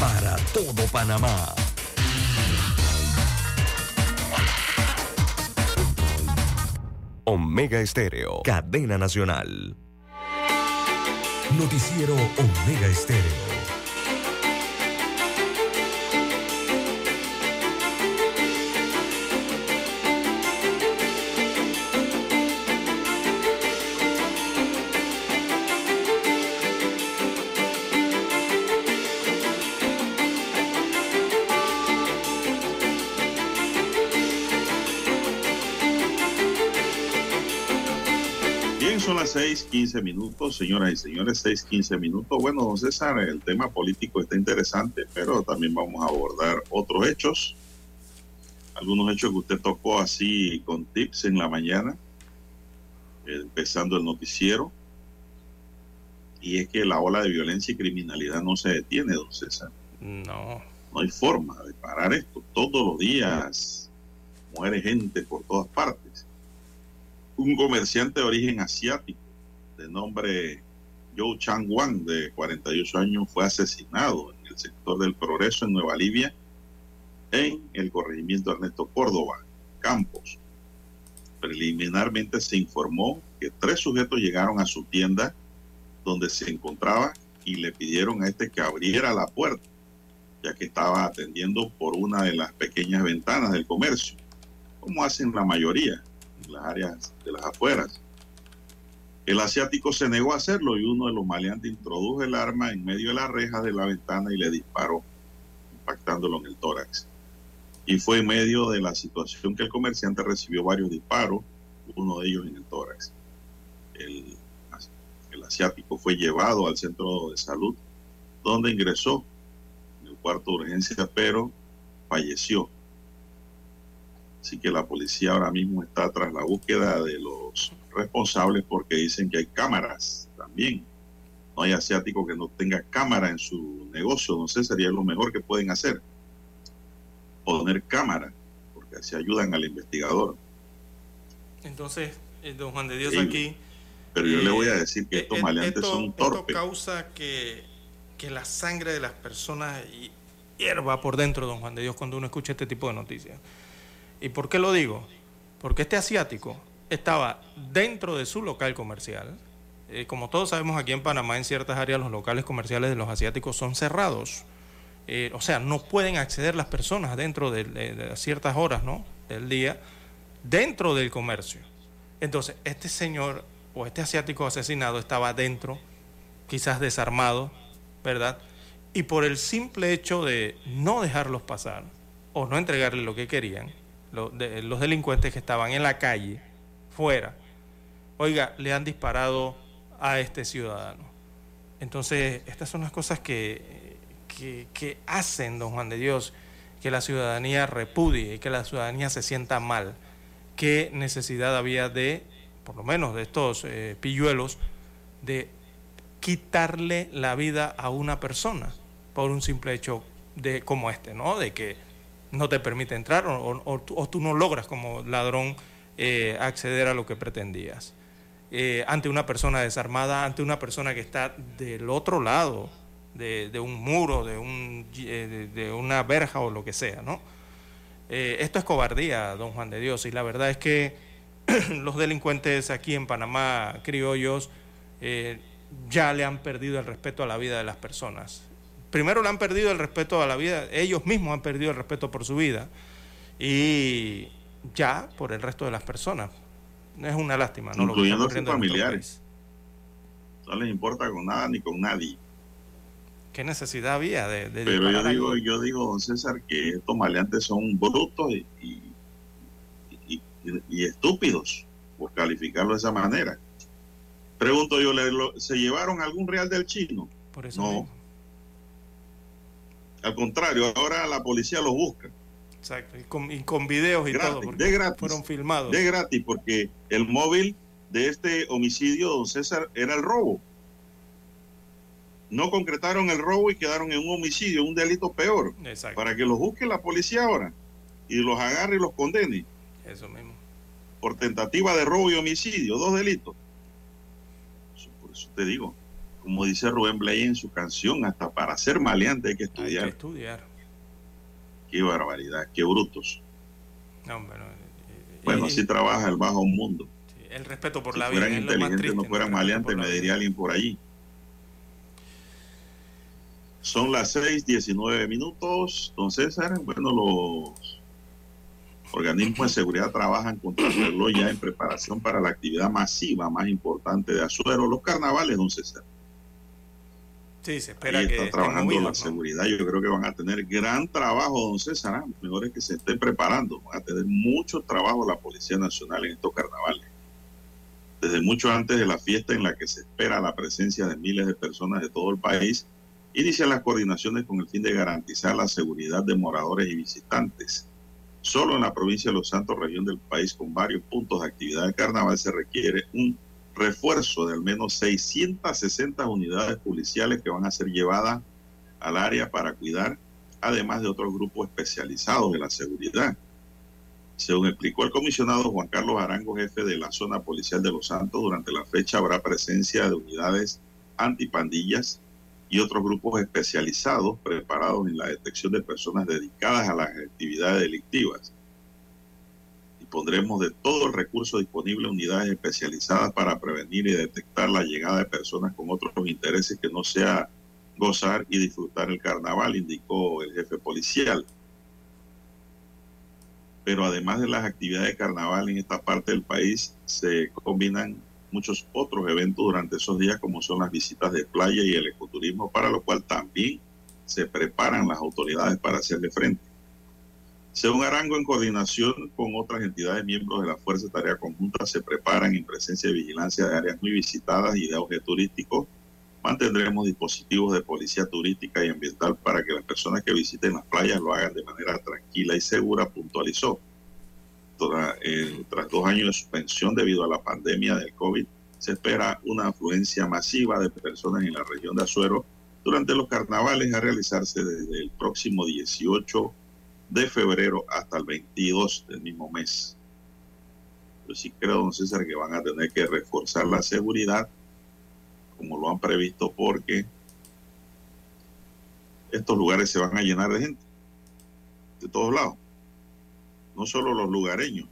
para todo Panamá. Omega Estéreo, cadena nacional. Noticiero Omega Estéreo. 6:15 minutos, señoras y señores, 6:15 minutos. Bueno, don César, el tema político está interesante, pero también vamos a abordar otros hechos. Algunos hechos que usted tocó así con tips en la mañana, empezando el noticiero. Y es que la ola de violencia y criminalidad no se detiene, don César. No. No hay forma de parar esto. Todos los días muere gente por todas partes un comerciante de origen asiático de nombre Joe Chang Wang, de 48 años, fue asesinado en el sector del Progreso en Nueva Libia, en el corregimiento Ernesto Córdoba, Campos. Preliminarmente se informó que tres sujetos llegaron a su tienda donde se encontraba y le pidieron a este que abriera la puerta, ya que estaba atendiendo por una de las pequeñas ventanas del comercio, como hacen la mayoría las áreas de las afueras. El asiático se negó a hacerlo y uno de los maleantes introdujo el arma en medio de la reja de la ventana y le disparó, impactándolo en el tórax. Y fue en medio de la situación que el comerciante recibió varios disparos, uno de ellos en el tórax. El, el asiático fue llevado al centro de salud, donde ingresó en el cuarto de urgencia, pero falleció Así que la policía ahora mismo está tras la búsqueda de los responsables porque dicen que hay cámaras también. No hay asiático que no tenga cámara en su negocio. No sé, sería lo mejor que pueden hacer. Poner cámara, porque así ayudan al investigador. Entonces, eh, don Juan de Dios aquí... Pero yo le voy a decir que eh, estos eh, maleantes son torpes. Esto causa que, que la sangre de las personas hierva por dentro, don Juan de Dios, cuando uno escucha este tipo de noticias. ¿Y por qué lo digo? Porque este asiático estaba dentro de su local comercial. Eh, como todos sabemos, aquí en Panamá, en ciertas áreas, los locales comerciales de los asiáticos son cerrados. Eh, o sea, no pueden acceder las personas dentro de, ciertas horas ¿no? del día dentro del comercio. Entonces, este señor o este asiático asesinado estaba dentro, quizás desarmado, ¿verdad? Y por el simple hecho de no dejarlos pasar o no entregarle lo que querían, los, delincuentes que estaban en la calle, fuera, oiga, le han disparado a este ciudadano. Entonces, estas son las cosas que, que, hacen, don Juan de Dios, que la ciudadanía repudie y que la ciudadanía se sienta mal. ¿Qué necesidad había de, por lo menos de estos eh, pilluelos, de quitarle la vida a una persona por un simple hecho de como este, ¿no? De que no te permite entrar o, tú no logras como ladrón eh, acceder a lo que pretendías. Eh, ante una persona desarmada, ante una persona que está del otro lado de, un muro, eh, de, una verja o lo que sea, ¿no? esto es cobardía, don Juan de Dios, y la verdad es que [clears throat] los delincuentes aquí en Panamá, criollos, ya le han perdido el respeto a la vida de las personas primero le han perdido el respeto a la vida, ellos mismos han perdido el respeto por su vida y ya por el resto de las personas. Es una lástima, ¿no? Incluyendo a sus familiares. No les importa con nada ni con nadie. ¿Qué necesidad había de, Pero yo digo, yo digo, don César, que estos maleantes son brutos y, y, estúpidos, por calificarlo de esa manera. Pregunto yo, ¿se llevaron algún real del chino? Por eso no. Al contrario, ahora la policía los busca. Exacto, y con, videos y todo. De gratis. Fueron filmados. De gratis, porque el móvil de este homicidio, don César, era el robo. No concretaron el robo y quedaron en un homicidio, un delito peor. Exacto. Para que los busque la policía ahora y los agarre y los condene. Eso mismo. Por tentativa de robo y homicidio, dos delitos. por eso te digo, como dice Rubén Blay en su canción, hasta para ser maleante hay que estudiar. Hay que estudiar. Qué barbaridad, qué brutos. No, eh, bueno, así trabaja el bajo mundo. el respeto por si la vida. Si fueran inteligentes, no fueran maleantes, me diría alguien por allí. Son las 6:19 minutos. Don César, bueno, los organismos de seguridad trabajan contra el reloj ya en preparación para la actividad masiva más importante de Azuero, los carnavales, don César. Sí, se espera Ahí que está trabajando la ¿no? seguridad. Yo creo que van a tener gran trabajo, don César. ¿ah? Mejor es que se estén preparando. Van a tener mucho trabajo la Policía Nacional en estos carnavales. Desde mucho antes de la fiesta en la que se espera la presencia de miles de personas de todo el país, inician las coordinaciones con el fin de garantizar la seguridad de moradores y visitantes. Solo en la provincia de Los Santos, región del país con varios puntos de actividad de carnaval, se requiere un refuerzo de al menos 660 unidades policiales que van a ser llevadas al área para cuidar, además de otros grupos especializados de la seguridad. Según explicó el comisionado Juan Carlos Arango, jefe de la zona policial de Los Santos, durante la fecha habrá presencia de unidades antipandillas y otros grupos especializados preparados en la detección de personas dedicadas a las actividades delictivas. Dispondremos de todo el recurso disponible, unidades especializadas para prevenir y detectar la llegada de personas con otros intereses que no sea gozar y disfrutar el carnaval, indicó el jefe policial. Pero además de las actividades de carnaval en esta parte del país, se combinan muchos otros eventos durante esos días, como son las visitas de playa y el ecoturismo, para lo cual también se preparan las autoridades para hacerle frente. Según Arango, en coordinación con otras entidades miembros de la Fuerza de Tarea Conjunta, se preparan en presencia de vigilancia de áreas muy visitadas y de auge turístico. Mantendremos dispositivos de policía turística y ambiental para que las personas que visiten las playas lo hagan de manera tranquila y segura, puntualizó. Toda- eh, tras dos años de suspensión debido a la pandemia del COVID, se espera una afluencia masiva de personas en la región de Azuero durante los carnavales a realizarse desde el próximo 18 de febrero hasta el 22 del mismo mes. Yo sí creo, don César, que van a tener que reforzar la seguridad como lo han previsto porque estos lugares se van a llenar de gente de todos lados. No solo los lugareños,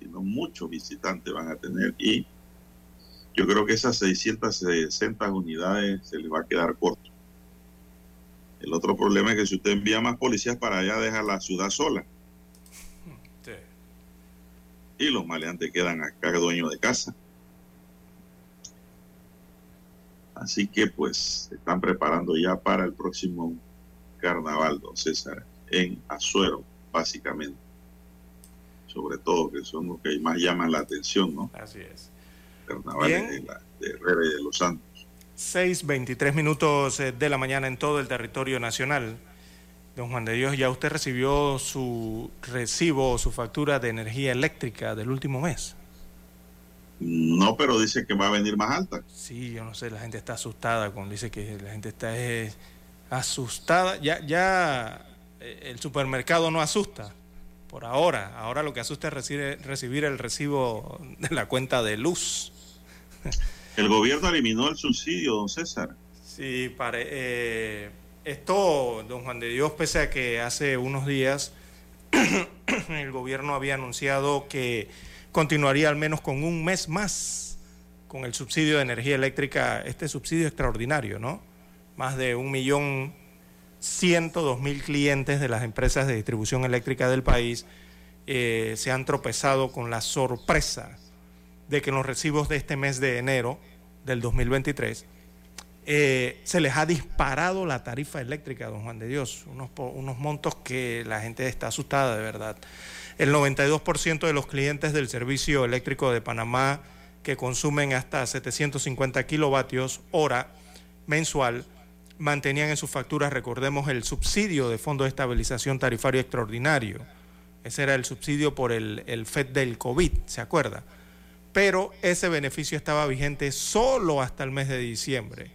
sino muchos visitantes van a tener y yo creo que esas 660 unidades se les va a quedar corto. El otro problema es que si usted envía más policías para allá, deja la ciudad sola. Sí. Y los maleantes quedan acá dueños de casa. Así que pues se están preparando ya para el próximo carnaval, don César, en Azuero, básicamente. Sobre todo, que son los que más llaman la atención, ¿no? Así es. Carnavales Bien. de, la, de Herrera y de Los Santos. 6.23 minutos eh, de la mañana en todo el territorio nacional. Don Juan de Dios, ¿ya usted recibió su recibo o su factura de energía eléctrica del último mes? No, pero dice que va a venir más alta. Sí, yo no sé, la gente está asustada con dice que la gente está eh, asustada. Ya, ya eh, el supermercado no asusta por ahora. Ahora lo que asusta es recibir, recibir el recibo de la cuenta de luz. El gobierno eliminó el subsidio, don César. Sí, pare, eh, esto, don Juan de Dios, pese a que hace unos días [clears throat] el gobierno había anunciado que continuaría al menos con un mes más con el subsidio de energía eléctrica, este subsidio extraordinario, ¿no? Más de un millón ciento dos mil clientes de las empresas de distribución eléctrica del país eh, se han tropezado con la sorpresa de que en los recibos de este mes de enero del 2023 eh, se les ha disparado la tarifa eléctrica, don Juan de Dios, unos, unos montos que la gente está asustada de verdad. El 92% de los clientes del servicio eléctrico de Panamá que consumen hasta 750 kilovatios hora mensual mantenían en sus facturas, recordemos, el subsidio de Fondo de Estabilización Tarifario Extraordinario. Ese era el subsidio por el, el FED del COVID, ¿se acuerda? Pero ese beneficio estaba vigente solo hasta el mes de diciembre.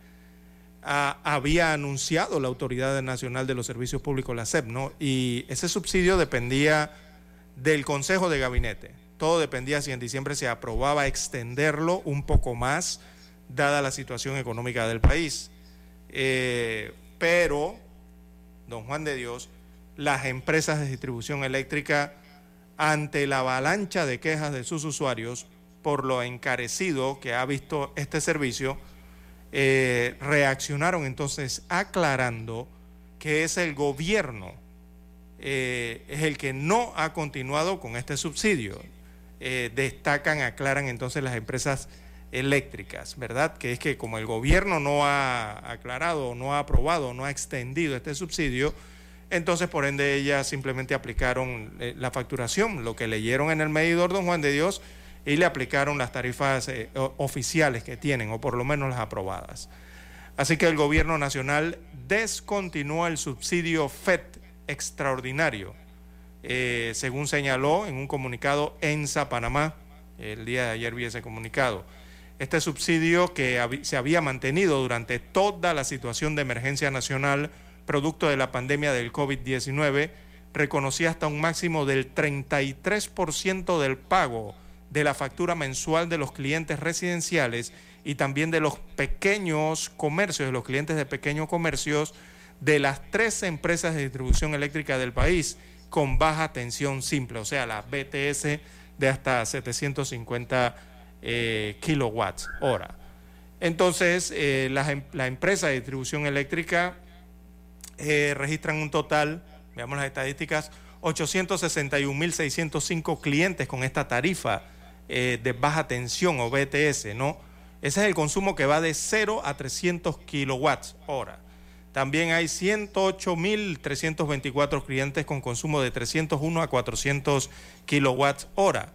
Ah, había anunciado la Autoridad Nacional de los Servicios Públicos, la SEP, ¿no? Y ese subsidio dependía del Consejo de Gabinete. Todo dependía si en diciembre se aprobaba extenderlo un poco más, dada la situación económica del país. Eh, pero, don Juan de Dios, las empresas de distribución eléctrica, ante la avalancha de quejas de sus usuarios por lo encarecido que ha visto este servicio, eh, reaccionaron entonces aclarando que es el gobierno, eh, es el que no ha continuado con este subsidio. Eh, destacan, aclaran entonces las empresas eléctricas, ¿verdad? Que es que como el gobierno no ha aclarado, no ha aprobado, no ha extendido este subsidio, entonces por ende ellas simplemente aplicaron la facturación, lo que leyeron en el medidor Don Juan de Dios y le aplicaron las tarifas eh, oficiales que tienen, o por lo menos las aprobadas. Así que el gobierno nacional descontinuó el subsidio FED extraordinario, eh, según señaló en un comunicado ENSA Panamá. El día de ayer vi ese comunicado. Este subsidio que se había mantenido durante toda la situación de emergencia nacional producto de la pandemia del COVID-19 reconocía hasta un máximo del 33% del pago de la factura mensual de los clientes residenciales y también de los pequeños comercios, de los clientes de pequeños comercios de las tres empresas de distribución eléctrica del país con baja tensión simple, o sea, la BTS de hasta 750 eh, kilowatts hora. Entonces, eh, em, la, empresa de distribución eléctrica eh, registran un total, veamos las estadísticas, 861.605 clientes con esta tarifa eh, de baja tensión o BTS, ¿no? Ese es el consumo que va de 0 a 300 kilowatts hora. También hay 108.324 clientes con consumo de 301 a 400 kilowatts hora.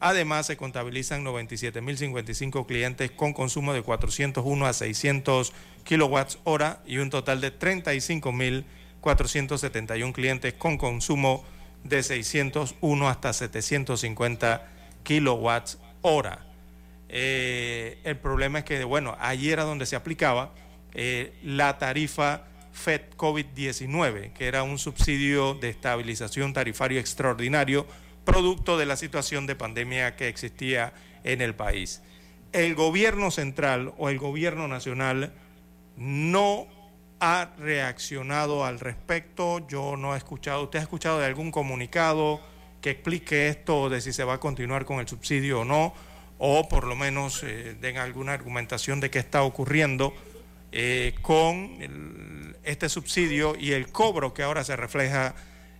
Además, se contabilizan 97.055 clientes con consumo de 401 a 600 kilowatts hora y un total de 35.471 clientes con consumo de 601 hasta 750 kilowatts hora. Eh, el problema es que, bueno, allí era donde se aplicaba eh, la tarifa FED COVID-19, que era un subsidio de estabilización tarifario extraordinario, producto de la situación de pandemia que existía en el país. El gobierno central o el gobierno nacional no ha reaccionado al respecto. Yo no he escuchado, ¿usted ha escuchado de algún comunicado? Que explique esto de si se va a continuar con el subsidio o no, o por lo menos eh, den alguna argumentación de qué está ocurriendo eh, con este subsidio y el cobro que ahora se refleja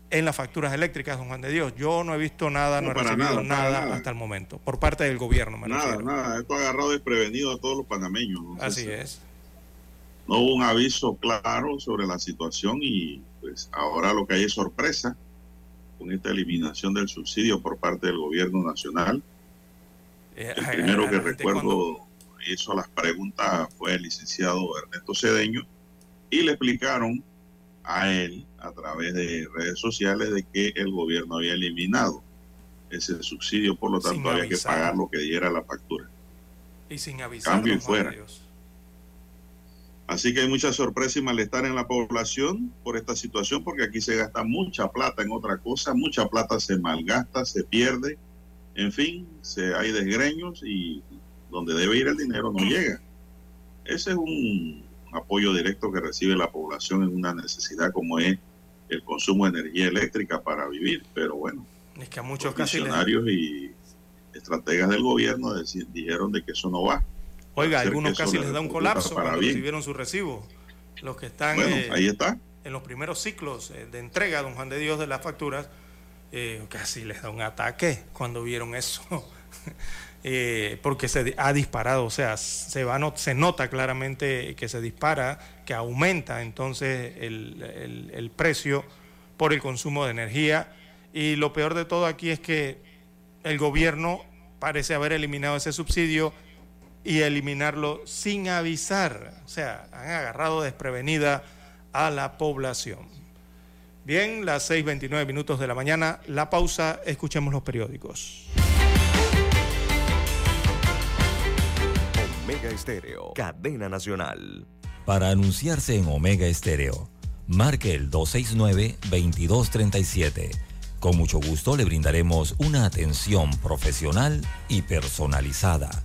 en las facturas eléctricas, don Juan de Dios. Yo no he visto nada, no, he recibido nada, hasta el momento, por parte del gobierno. nada, nada, esto ha agarrado desprevenido a todos los panameños. Así es. No hubo un aviso claro sobre la situación y pues ahora lo que hay es sorpresa con esta eliminación del subsidio por parte del gobierno nacional. Eh, el primero que recuerdo hizo las preguntas fue el licenciado Ernesto Cedeño y le explicaron a él a través de redes sociales de que el gobierno había eliminado ese subsidio, por lo tanto había que pagar lo que diera la factura. Y sin avisar. Cambio y fuera. Así que hay mucha sorpresa y malestar en la población por esta situación, porque aquí se gasta mucha plata en otra cosa, mucha plata se malgasta, se pierde, en fin, se, hay desgreños y donde debe ir el dinero no llega. Ese es un apoyo directo que recibe la población en una necesidad como es el consumo de energía eléctrica para vivir, pero bueno, es que a muchos funcionarios y estrategas del gobierno dijeron de que eso no va Oiga, algunos casi les da un colapso cuando recibieron su recibo. Los que están eh, ahí está. en los primeros ciclos eh, de entrega, don Juan de Dios, de las facturas, eh, casi les da un ataque cuando vieron eso. [laughs] porque se ha disparado, o sea, se, va, no, se nota claramente que se dispara, que aumenta entonces el, el precio por el consumo de energía. Y lo peor de todo aquí es que el gobierno parece haber eliminado ese subsidio y eliminarlo sin avisar. O sea, han agarrado desprevenida a la población. Bien, las 6.29 minutos de la mañana, la pausa, escuchemos los periódicos. Omega Estéreo, cadena nacional. Para anunciarse en Omega Estéreo, marque el 269-2237. Con mucho gusto le brindaremos una atención profesional y personalizada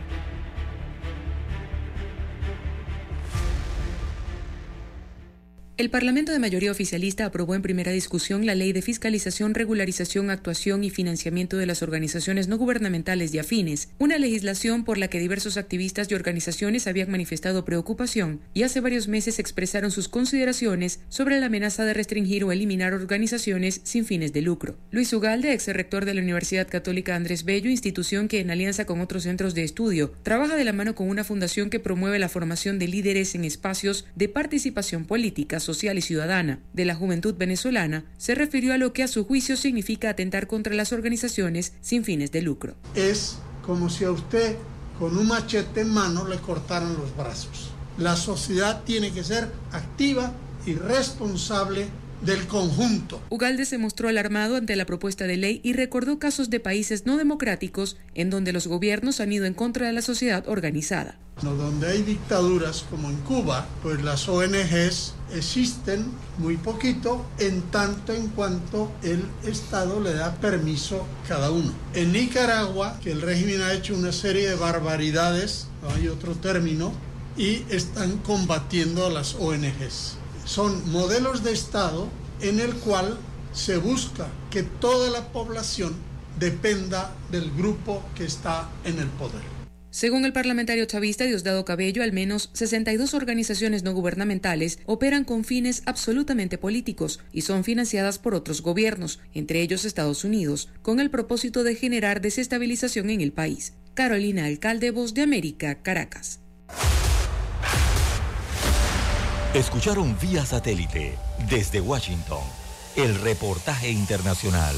El Parlamento de mayoría oficialista aprobó en primera discusión la Ley de Fiscalización, Regularización, Actuación y Financiamiento de las Organizaciones No Gubernamentales y Afines, una legislación por la que diversos activistas y organizaciones habían manifestado preocupación y hace varios meses expresaron sus consideraciones sobre la amenaza de restringir o eliminar organizaciones sin fines de lucro. Luis Ugalde, ex rector de la Universidad Católica Andrés Bello, institución que en alianza con otros centros de estudio trabaja de la mano con una fundación que promueve la formación de líderes en espacios de participación política, y ciudadana de la juventud venezolana, se refirió a lo que a su juicio significa atentar contra las organizaciones sin fines de lucro. Es como si a usted con un machete en mano le cortaran los brazos. La sociedad tiene que ser activa y responsable del conjunto. Ugalde se mostró alarmado ante la propuesta de ley y recordó casos de países no democráticos en donde los gobiernos han ido en contra de la sociedad organizada. Donde hay dictaduras como en Cuba, pues las ONGs existen muy poquito en tanto en cuanto el Estado le da permiso cada uno. En Nicaragua, que el régimen ha hecho una serie de barbaridades, no hay otro término, y están combatiendo a las ONGs son modelos de Estado en el cual se busca que toda la población dependa del grupo que está en el poder. Según el parlamentario chavista Diosdado Cabello, al menos 62 organizaciones no gubernamentales operan con fines absolutamente políticos y son financiadas por otros gobiernos, entre ellos Estados Unidos, con el propósito de generar desestabilización en el país. Carolina Alcalde, Voz de América, Caracas. Escucharon vía satélite desde Washington el reportaje internacional.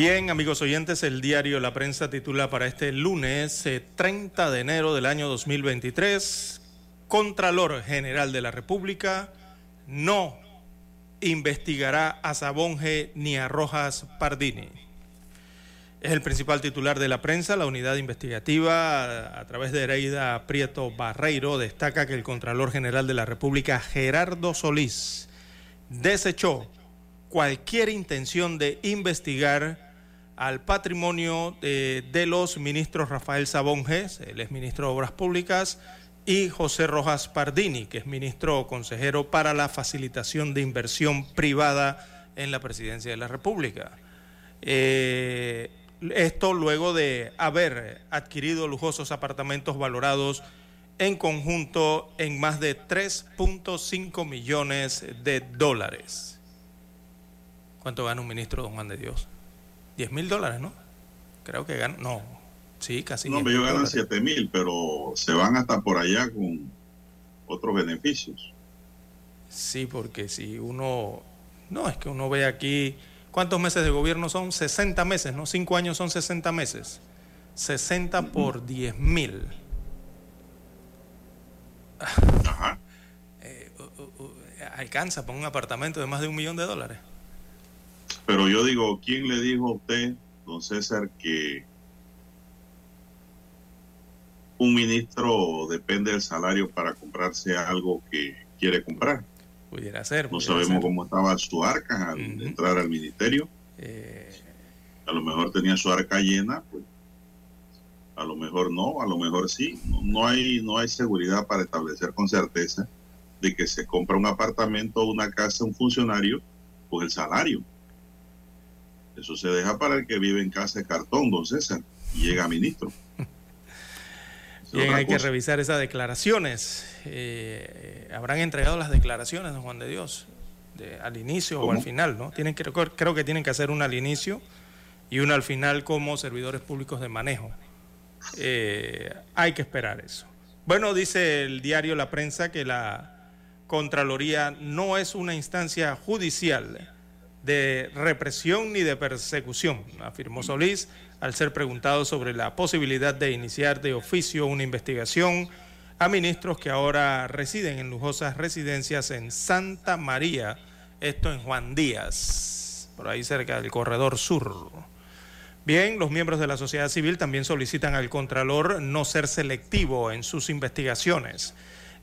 Bien, amigos oyentes, el diario La Prensa titula para este lunes 30 eh, de enero del año 2023, Contralor General de la República no investigará a Sabonge ni a Rojas Pardini. Es el principal titular de la prensa. La unidad investigativa, a través de Hereida Prieto Barreiro, destaca que el Contralor General de la República, Gerardo Solís, desechó cualquier intención de investigar al patrimonio de, los ministros Rafael Sabonges, el ex ministro de Obras Públicas, y José Rojas Pardini, que es ministro consejero para la facilitación de inversión privada en la presidencia de la República. Eh, esto luego de haber adquirido lujosos apartamentos valorados en conjunto en más de 3.5 millones de dólares. ¿Cuánto gana un ministro, don Juan de Dios? 10 mil dólares, ¿no? Creo que ganan, no, sí, casi. No, ellos ganan 7 mil, pero se van hasta por allá con otros beneficios. Sí, porque si uno, no, es que uno ve aquí, ¿cuántos meses de gobierno son? 60 meses, ¿no? 5 años son 60 meses. 60 por 10 mil. Ajá. Eh, alcanza para un apartamento de más de un millón de dólares. Pero yo digo, ¿quién le dijo a usted, don César, que un ministro depende del salario para comprarse algo que quiere comprar? Pudiera ser. No sabemos cómo estaba su arca al entrar al ministerio. Eh, a lo mejor tenía su arca llena, pues a lo mejor no, a lo mejor sí. No, no, hay, no hay seguridad para establecer con certeza de que se compra un apartamento o una casa un funcionario con el salario. Eso se deja para el que vive en casa de cartón, don César, y llega ministro. [laughs] Bien, hay que revisar esas declaraciones. Eh, ¿Habrán entregado las declaraciones, don Juan de Dios? al inicio o al final, ¿no? Tienen que, creo que tienen que hacer una al inicio y una al final como servidores públicos de manejo. Eh, hay que esperar eso. Bueno, dice el diario La Prensa que la Contraloría no es una instancia judicial de represión ni de persecución, afirmó Solís al ser preguntado sobre la posibilidad de iniciar de oficio una investigación a ministros que ahora residen en lujosas residencias en Santa María, esto en Juan Díaz, por ahí cerca del Corredor Sur. Bien, los miembros de la sociedad civil también solicitan al Contralor no ser selectivo en sus investigaciones.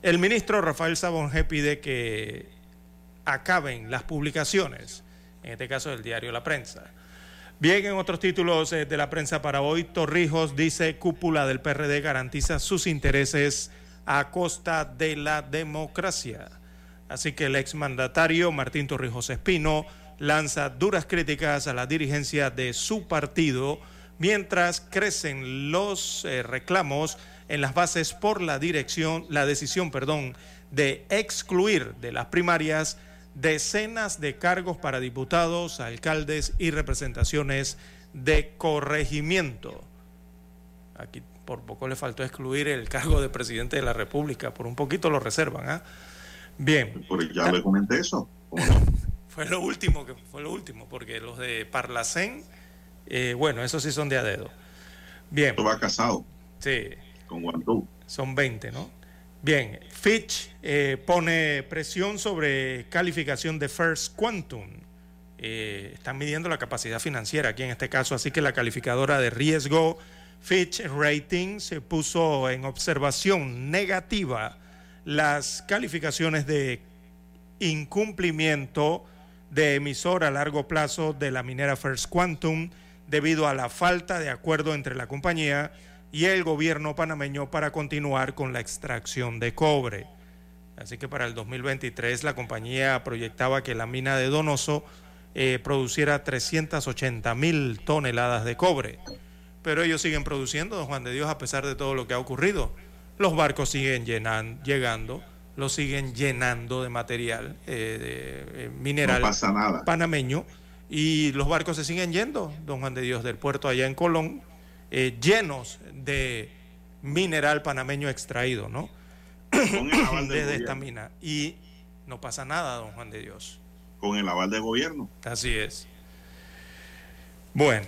El ministro Rafael Sabonge pide que acaben las publicaciones, en este caso del diario La Prensa. Bien, en otros títulos eh, de la prensa para hoy, Torrijos dice cúpula del PRD garantiza sus intereses a costa de la democracia. Así que el exmandatario Martín Torrijos Espino lanza duras críticas a la dirigencia de su partido mientras crecen los eh, reclamos en las bases por la dirección, la decisión, perdón, de excluir de las primarias decenas de cargos para diputados, alcaldes y representaciones de corregimiento. Aquí por poco le faltó excluir el cargo de presidente de la República, por un poquito lo reservan, ¿ah? Bien. ya le comenté eso. [laughs] fue lo último que fue lo último, porque los de Parlacén, eh, bueno, esos sí son de a dedo. Bien. Esto va casado. Sí. Con Guantú. Son 20, ¿no? Bien, Fitch eh, pone presión sobre calificación de First Quantum. Eh, están midiendo la capacidad financiera aquí en este caso, así que la calificadora de riesgo Fitch Ratings se puso en observación negativa las calificaciones de incumplimiento de emisor a largo plazo de la minera First Quantum debido a la falta de acuerdo entre la compañía y el gobierno panameño para continuar con la extracción de cobre. Así que para el 2023 la compañía proyectaba que la mina de Donoso eh, produciera 380 mil toneladas de cobre pero ellos siguen produciendo, don Juan de Dios, a pesar de todo lo que ha ocurrido. Los barcos siguen llenan, llegando, los siguen llenando de material, eh, de, eh, mineral panameño, y los barcos se siguen yendo, don Juan de Dios, del puerto allá en Colón, eh, llenos de mineral panameño extraído, ¿no? [clears throat] Desde esta mina. Y no pasa nada, don Juan de Dios. Con el aval del gobierno. Así es. Bueno.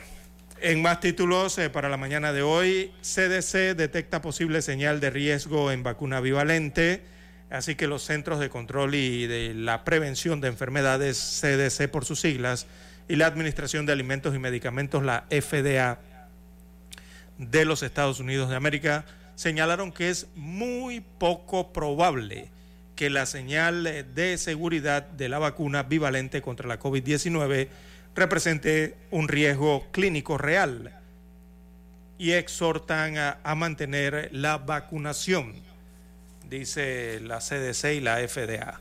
En más títulos eh, para la mañana de hoy, CDC detecta posible señal de riesgo en vacuna bivalente, así que los Centros de Control y de la Prevención de Enfermedades, CDC por sus siglas, y la Administración de Alimentos y Medicamentos, la FDA de los Estados Unidos de América, señalaron que es muy poco probable que la señal de seguridad de la vacuna bivalente contra la COVID-19 represente un riesgo clínico real y exhortan a, mantener la vacunación, dice la CDC y la FDA.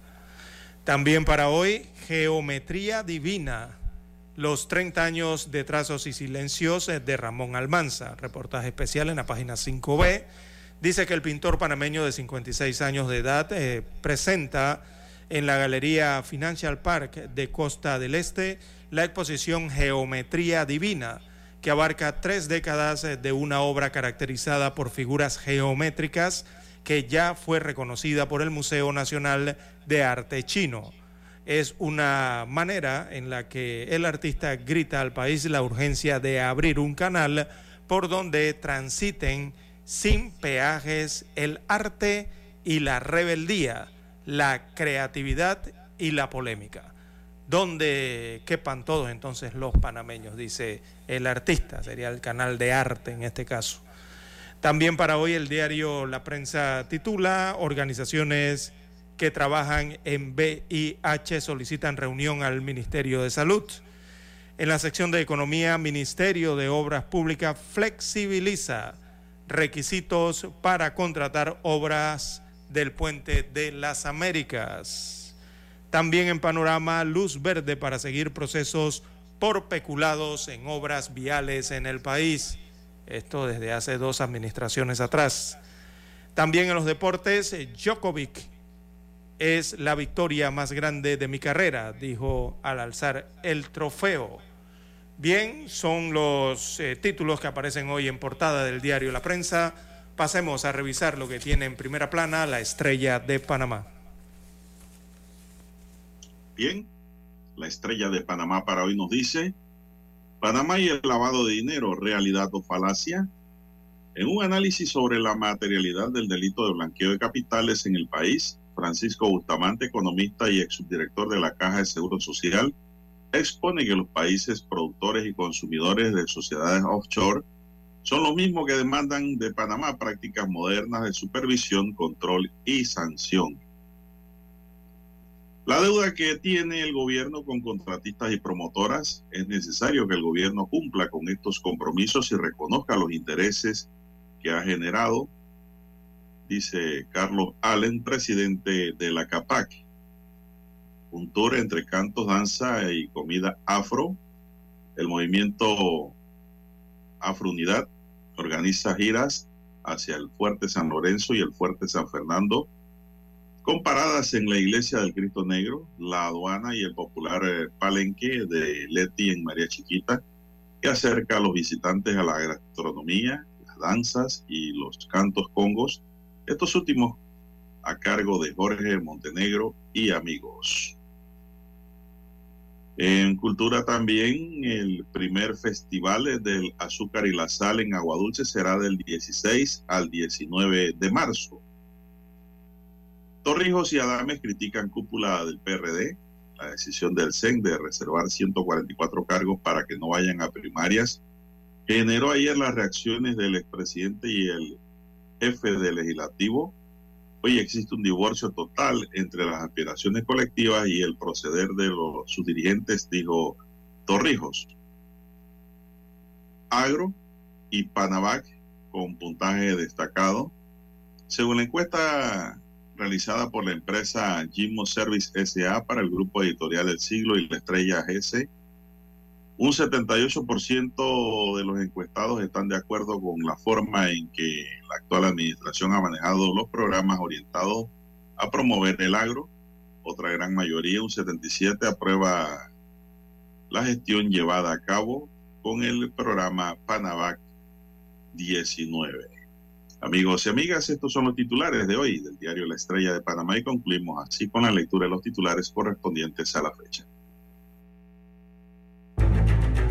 También para hoy, Geometría Divina, los 30 años de trazos y silencios de Ramón Almanza, reportaje especial en la página 5B. Dice que el pintor panameño de 56 años de edad eh, presenta en la Galería Financial Park de Costa del Este la exposición Geometría Divina, que abarca tres décadas de una obra caracterizada por figuras geométricas que ya fue reconocida por el Museo Nacional de Arte Chino. Es una manera en la que el artista grita al país la urgencia de abrir un canal por donde transiten sin peajes el arte y la rebeldía, la creatividad y la polémica. donde quepan todos entonces los panameños, dice el artista, sería el canal de arte en este caso. También para hoy el diario La Prensa titula Organizaciones que trabajan en VIH solicitan reunión al Ministerio de Salud. En la sección de Economía, Ministerio de Obras Públicas flexibiliza requisitos para contratar obras del puente de las Américas. También en panorama, luz verde para seguir procesos por peculados en obras viales en el país. Esto desde hace dos administraciones atrás. También en los deportes, Djokovic es la victoria más grande de mi carrera, dijo al alzar el trofeo. Bien, son los eh, títulos que aparecen hoy en portada del diario La Prensa. Pasemos a revisar lo que tiene en primera plana la estrella de Panamá. Bien, la estrella de Panamá para hoy nos dice, Panamá y el lavado de dinero, realidad o falacia. En un análisis sobre la materialidad del delito de blanqueo de capitales en el país, Francisco Bustamante, economista y ex subdirector de la Caja de Seguro Social, expone que los países productores y consumidores de sociedades offshore son los mismos que demandan de Panamá prácticas modernas de supervisión, control y sanción. La deuda que tiene el gobierno con contratistas y promotoras es necesario que el gobierno cumpla con estos compromisos y reconozca los intereses que ha generado, dice Carlos Allen, presidente de la CAPAC. Un tour entre cantos, danza y comida afro. El movimiento Afro Unidad organiza giras hacia el Fuerte San Lorenzo y el Fuerte San Fernando comparadas en la iglesia del Cristo Negro, la aduana y el popular eh, palenque de Leti en María Chiquita, que acerca a los visitantes a la gastronomía, las danzas y los cantos congos, estos últimos a cargo de Jorge Montenegro y amigos. En cultura también, el primer festival del azúcar y la sal en Aguadulce será del 16 al 19 de marzo. Torrijos y Adames critican cúpula del PRD, la decisión del CEN de reservar 144 cargos para que no vayan a primarias. Generó ayer las reacciones del expresidente y el jefe del legislativo. Hoy existe un divorcio total entre las aspiraciones colectivas y el proceder de los, sus dirigentes, dijo Torrijos. Agro y Panavac con puntaje destacado. Según la encuesta realizada por la empresa Gimo Service SA para el grupo editorial del siglo y la estrella GC. Un 78% de los encuestados están de acuerdo con la forma en que la actual administración ha manejado los programas orientados a promover el agro. Otra gran mayoría, un 77%, aprueba la gestión llevada a cabo con el programa Panavac 19. Amigos y amigas, estos son los titulares de hoy del diario La Estrella de Panamá y concluimos así con la lectura de los titulares correspondientes a la fecha.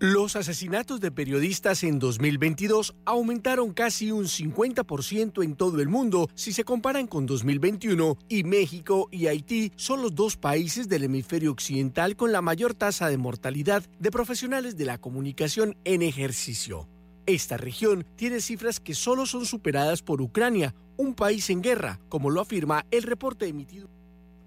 Los asesinatos de periodistas en 2022 aumentaron casi un 50% en todo el mundo si se comparan con 2021 y México y Haití son los dos países del hemisferio occidental con la mayor tasa de mortalidad de profesionales de la comunicación en ejercicio. Esta región tiene cifras que solo son superadas por Ucrania, un país en guerra, como lo afirma el reporte emitido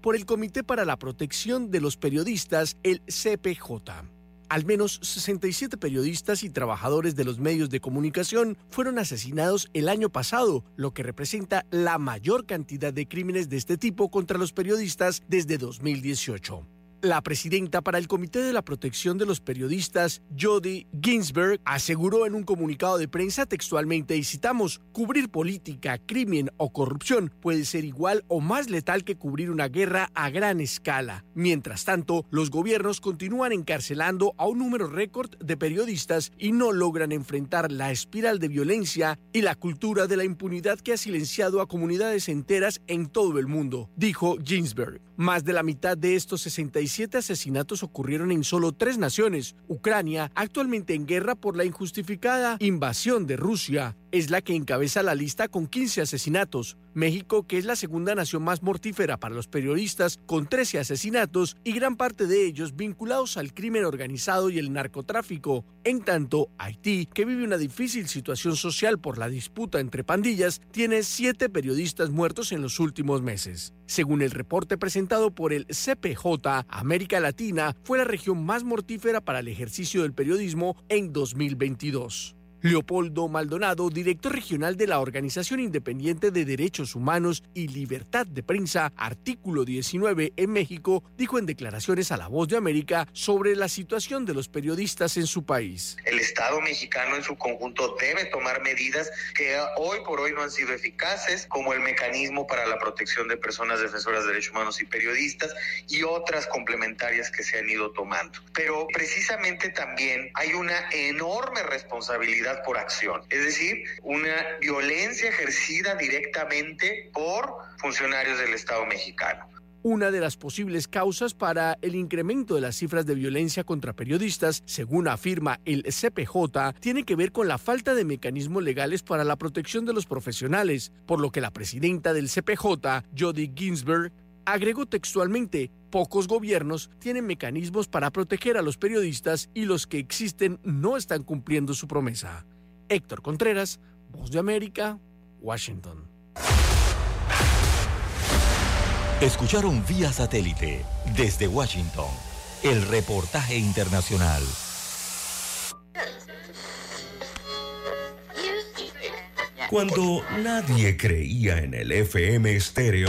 por el Comité para la Protección de los Periodistas, el CPJ. Al menos 67 periodistas y trabajadores de los medios de comunicación fueron asesinados el año pasado, lo que representa la mayor cantidad de crímenes de este tipo contra los periodistas desde 2018. La presidenta para el Comité de la Protección de los Periodistas, Jody Ginsberg, aseguró en un comunicado de prensa textualmente, y citamos, cubrir política, crimen o corrupción puede ser igual o más letal que cubrir una guerra a gran escala. Mientras tanto, los gobiernos continúan encarcelando a un número récord de periodistas y no logran enfrentar la espiral de violencia y la cultura de la impunidad que ha silenciado a comunidades enteras en todo el mundo, dijo Ginsberg. Más de la mitad de estos 67 asesinatos ocurrieron en solo tres naciones. Ucrania, actualmente en guerra por la injustificada invasión de Rusia, es la que encabeza la lista con 15 asesinatos. México, que es la segunda nación más mortífera para los periodistas, con 13 asesinatos y gran parte de ellos vinculados al crimen organizado y el narcotráfico. En tanto, Haití, que vive una difícil situación social por la disputa entre pandillas, tiene 7 periodistas muertos en los últimos meses. Según el reporte presentado por el CPJ, América Latina fue la región más mortífera para el ejercicio del periodismo en 2022. Leopoldo Maldonado, director regional de la Organización Independiente de Derechos Humanos y Libertad de Prensa, artículo 19 en México, dijo en declaraciones a La Voz de América sobre la situación de los periodistas en su país. El Estado mexicano en su conjunto debe tomar medidas que hoy por hoy no han sido eficaces, como el mecanismo para la protección de personas defensoras de derechos humanos y periodistas y otras complementarias que se han ido tomando. Pero precisamente también hay una enorme responsabilidad por acción, es decir, una violencia ejercida directamente por funcionarios del Estado mexicano. Una de las posibles causas para el incremento de las cifras de violencia contra periodistas, según afirma el CPJ, tiene que ver con la falta de mecanismos legales para la protección de los profesionales, por lo que la presidenta del CPJ, Jody Ginsberg, agregó textualmente, pocos gobiernos tienen mecanismos para proteger a los periodistas y los que existen no están cumpliendo su promesa. Héctor Contreras, Voz de América, Washington. Escucharon vía satélite desde Washington el reportaje internacional. Cuando nadie creía en el FM estéreo,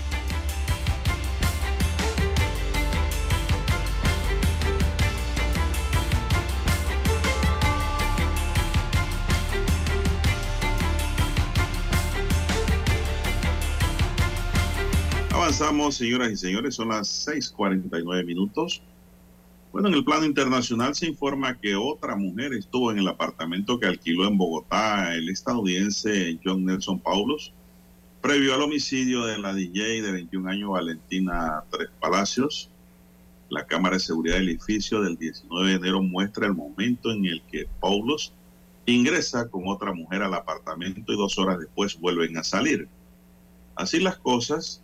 Avanzamos, señoras y señores, son las 6:49 minutos. Bueno, en el plano internacional se informa que otra mujer estuvo en el apartamento que alquiló en Bogotá el estadounidense John Nelson Paulos, previo al homicidio de la DJ de 21 años Valentina Tres Palacios. La cámara de seguridad del edificio del 19 de enero muestra el momento en el que Paulos ingresa con otra mujer al apartamento y dos horas después vuelven a salir. Así las cosas,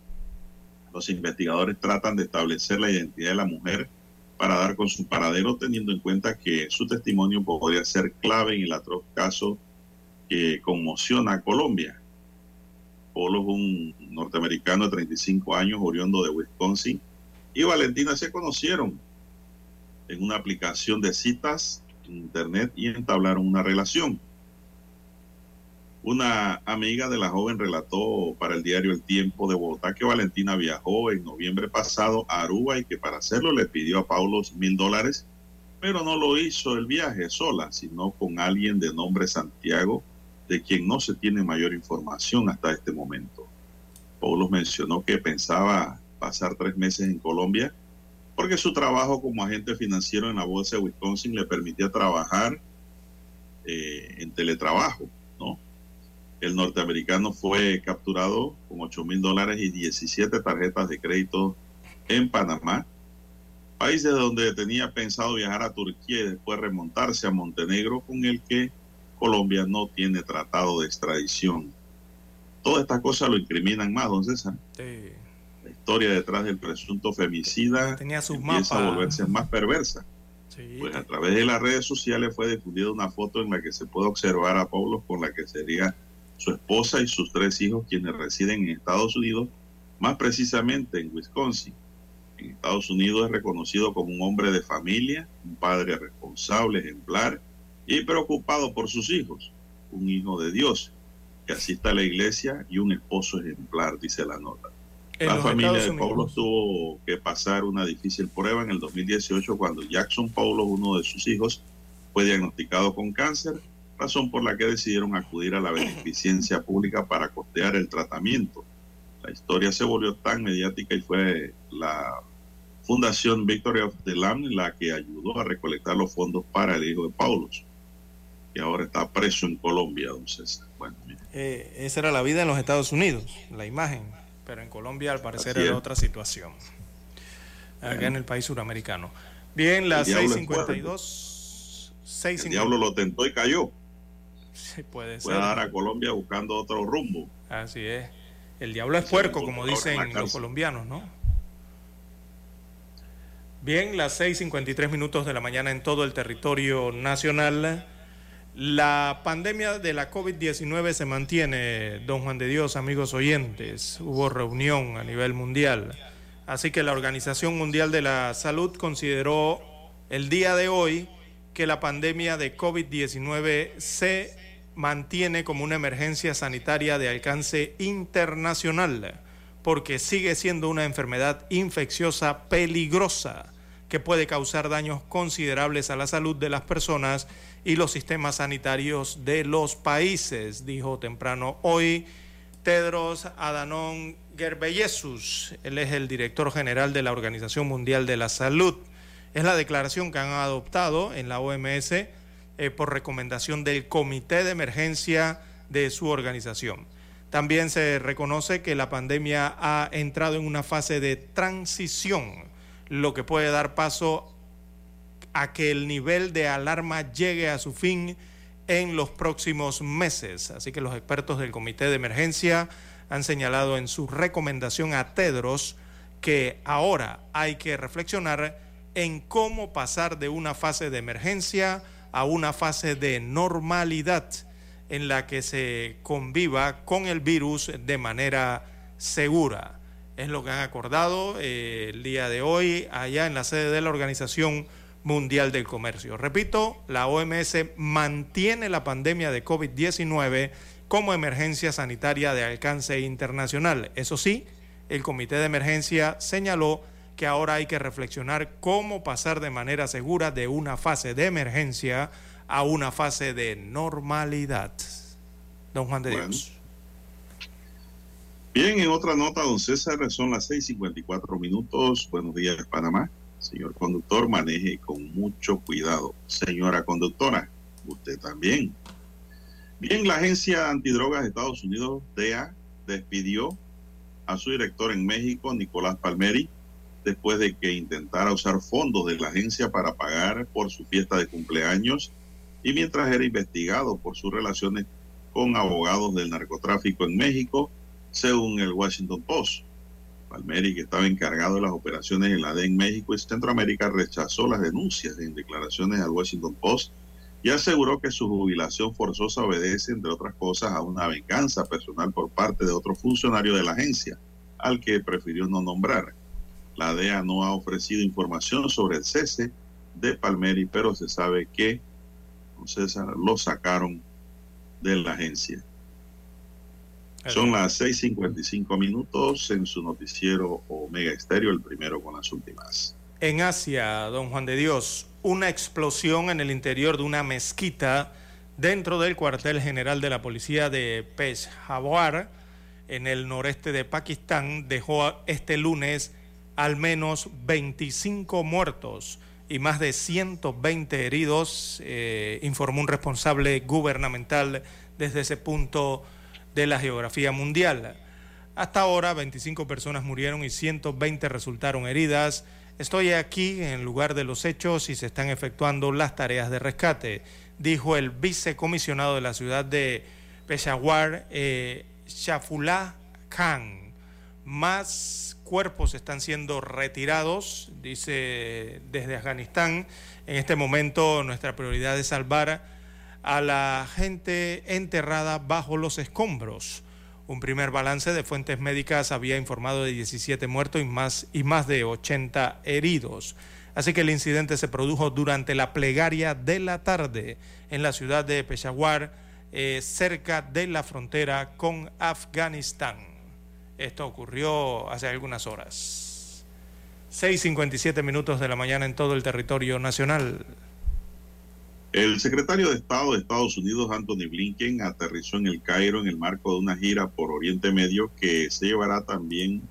los investigadores tratan de establecer la identidad de la mujer para dar con su paradero, teniendo en cuenta que su testimonio podría ser clave en el atroz caso que conmociona a Colombia. Polo es un norteamericano de 35 años, oriundo de Wisconsin, y Valentina se conocieron en una aplicación de citas en internet y entablaron una relación. Una amiga de la joven relató para el diario El Tiempo de Bogotá que Valentina viajó en noviembre pasado a Aruba y que para hacerlo le pidió a Paulo mil dólares, pero no lo hizo el viaje sola, sino con alguien de nombre Santiago, de quien no se tiene mayor información hasta este momento. Paulo mencionó que pensaba pasar tres meses en Colombia porque su trabajo como agente financiero en la Bolsa de Wisconsin le permitía trabajar eh, en teletrabajo. El norteamericano fue capturado con 8 mil dólares y 17 tarjetas de crédito en Panamá, país de donde tenía pensado viajar a Turquía y después remontarse a Montenegro, con el que Colombia no tiene tratado de extradición. Todas estas cosas lo incriminan más, don César. Sí. La historia detrás del presunto femicida Tenía sus empieza a volverse más perversa. Sí. Pues a través de las redes sociales fue difundida una foto en la que se puede observar a Pablo con la que sería su esposa y sus tres hijos quienes residen en Estados Unidos, más precisamente en Wisconsin. En Estados Unidos es reconocido como un hombre de familia, un padre responsable, ejemplar y preocupado por sus hijos, un hijo de Dios que asista a la iglesia y un esposo ejemplar, dice la nota. La familia de Pablo tuvo que pasar una difícil prueba en el 2018 cuando Jackson Paulo, uno de sus hijos, fue diagnosticado con cáncer razón por la que decidieron acudir a la beneficencia [laughs] pública para costear el tratamiento. La historia se volvió tan mediática y fue la Fundación Victory of the Lamb la que ayudó a recolectar los fondos para el hijo de Paulo, que ahora está preso en Colombia, don César. Bueno, eh, esa era la vida en los Estados Unidos, la imagen, pero en Colombia al parecer era otra situación, acá en el país suramericano. Bien, las 6.52. El diablo lo tentó y cayó. Sí, puede ser. dar a Colombia buscando otro rumbo. Así es. El diablo es puerco, como dicen los colombianos, ¿no? Bien, las 6.53 minutos de la mañana en todo el territorio nacional. La pandemia de la COVID-19 se mantiene, don Juan de Dios, amigos oyentes. Hubo reunión a nivel mundial. Así que la Organización Mundial de la Salud consideró el día de hoy que la pandemia de COVID-19 se mantiene como una emergencia sanitaria de alcance internacional, porque sigue siendo una enfermedad infecciosa peligrosa que puede causar daños considerables a la salud de las personas y los sistemas sanitarios de los países, dijo temprano hoy Tedros Adhanom Ghebreyesus. Él es el director general de la Organización Mundial de la Salud. Es la declaración que han adoptado en la OMS eh, por recomendación del comité de emergencia de su organización. También se reconoce que la pandemia ha entrado en una fase de transición, lo que puede dar paso a que el nivel de alarma llegue a su fin en los próximos meses. Así que los expertos del comité de emergencia han señalado en su recomendación a Tedros que ahora hay que reflexionar en cómo pasar de una fase de emergencia a una fase de normalidad en la que se conviva con el virus de manera segura. Es lo que han acordado eh, el día de hoy allá en la sede de la Organización Mundial del Comercio. Repito, la OMS mantiene la pandemia de COVID-19 como emergencia sanitaria de alcance internacional. Eso sí, el Comité de Emergencia señaló que ahora hay que reflexionar cómo pasar de manera segura de una fase de emergencia a una fase de normalidad. Don Juan de Dios. Bien, en otra nota, don César, son las 6:54 minutos. Buenos días, Panamá. Señor conductor, maneje con mucho cuidado. Señora conductora, usted también. Bien, la agencia antidrogas de Estados Unidos, DEA, despidió a su director en México, Nicolás Palmeri, después de que intentara usar fondos de la agencia para pagar por su fiesta de cumpleaños y mientras era investigado por sus relaciones con abogados del narcotráfico en México, según el Washington Post. Palmeri, que estaba encargado de las operaciones en la DEA en México y Centroamérica, rechazó las denuncias en declaraciones al Washington Post y aseguró que su jubilación forzosa obedece, entre otras cosas, a una venganza personal por parte de otro funcionario de la agencia, al que prefirió no nombrar. La DEA no ha ofrecido información sobre el cese de Palmeri, pero se sabe que César lo sacaron de la agencia. Son las 6:55 minutos en su noticiero Omega Estéreo, el primero con las últimas. En Asia, don Juan de Dios, una explosión en el interior de una mezquita dentro del cuartel general de la policía de Peshawar, en el noreste de Pakistán, dejó este lunes al menos 25 muertos y más de 120 heridos, eh, informó un responsable gubernamental desde ese punto de la geografía mundial. Hasta ahora, 25 personas murieron y 120 resultaron heridas. Estoy aquí en lugar de los hechos y se están efectuando las tareas de rescate, dijo el vicecomisionado de la ciudad de Peshawar, eh, Shafullah Khan. Más cuerpos están siendo retirados, dice desde Afganistán. En este momento nuestra prioridad es salvar a la gente enterrada bajo los escombros. Un primer balance de fuentes médicas había informado de 17 muertos y más, y más de 80 heridos. Así que el incidente se produjo durante la plegaria de la tarde en la ciudad de Peshawar, eh, cerca de la frontera con Afganistán. Esto ocurrió hace algunas horas. 6.57 minutos de la mañana en todo el territorio nacional. El secretario de Estado de Estados Unidos, Anthony Blinken, aterrizó en el Cairo en el marco de una gira por Oriente Medio que se llevará también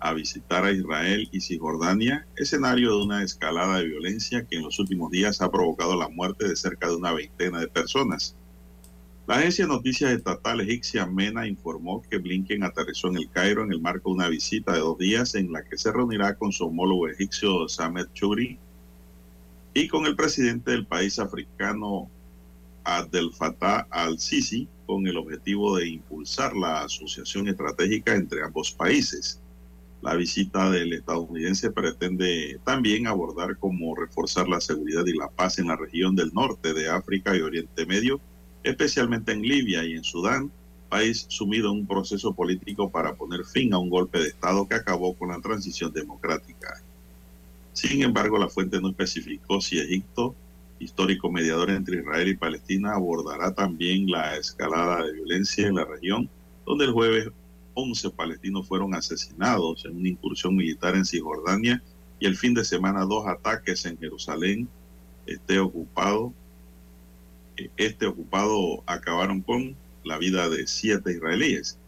a visitar a Israel y Cisjordania, escenario de una escalada de violencia que en los últimos días ha provocado la muerte de cerca de una veintena de personas. La agencia de noticias estatal egipcia MENA informó que Blinken aterrizó en el Cairo en el marco de una visita de dos días en la que se reunirá con su homólogo egipcio Samet Chouri y con el presidente del país africano Abdel Fattah al-Sisi con el objetivo de impulsar la asociación estratégica entre ambos países. La visita del estadounidense pretende también abordar cómo reforzar la seguridad y la paz en la región del norte de África y Oriente Medio, especialmente en Libia y en Sudán, país sumido en un proceso político para poner fin a un golpe de Estado que acabó con la transición democrática. Sin embargo, la fuente no especificó si Egipto, histórico mediador entre Israel y Palestina, abordará también la escalada de violencia en la región, donde el jueves 11 palestinos fueron asesinados en una incursión militar en Cisjordania y el fin de semana dos ataques en Jerusalén, este ocupado, este ocupado acabaron con la vida de siete israelíes.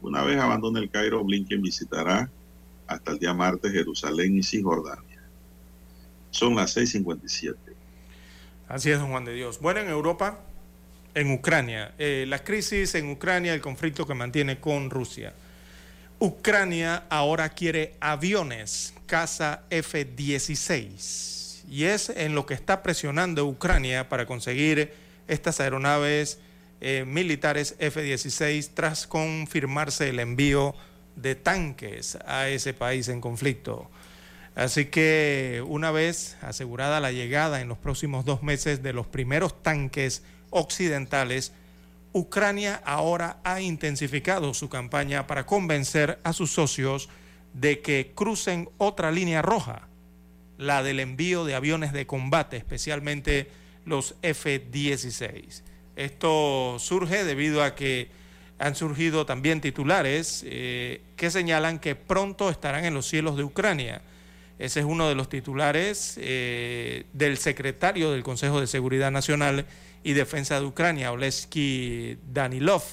Una vez abandone el Cairo, Blinken visitará hasta el día martes Jerusalén y Cisjordania. Son las 6.57. Así es, don Juan de Dios. Bueno, en Europa, en Ucrania, eh, la crisis en Ucrania, el conflicto que mantiene con Rusia. Ucrania ahora quiere aviones Casa F-16 y es en lo que está presionando Ucrania para conseguir estas aeronaves eh, militares F-16 tras confirmarse el envío de tanques a ese país en conflicto. Así que una vez asegurada la llegada en los próximos dos meses de los primeros tanques occidentales, Ucrania ahora ha intensificado su campaña para convencer a sus socios de que crucen otra línea roja, la del envío de aviones de combate, especialmente los F-16. Esto surge debido a que han surgido también titulares eh, que señalan que pronto estarán en los cielos de Ucrania ese es uno de los titulares eh, del secretario del Consejo de Seguridad Nacional y Defensa de Ucrania, Oleski Danilov.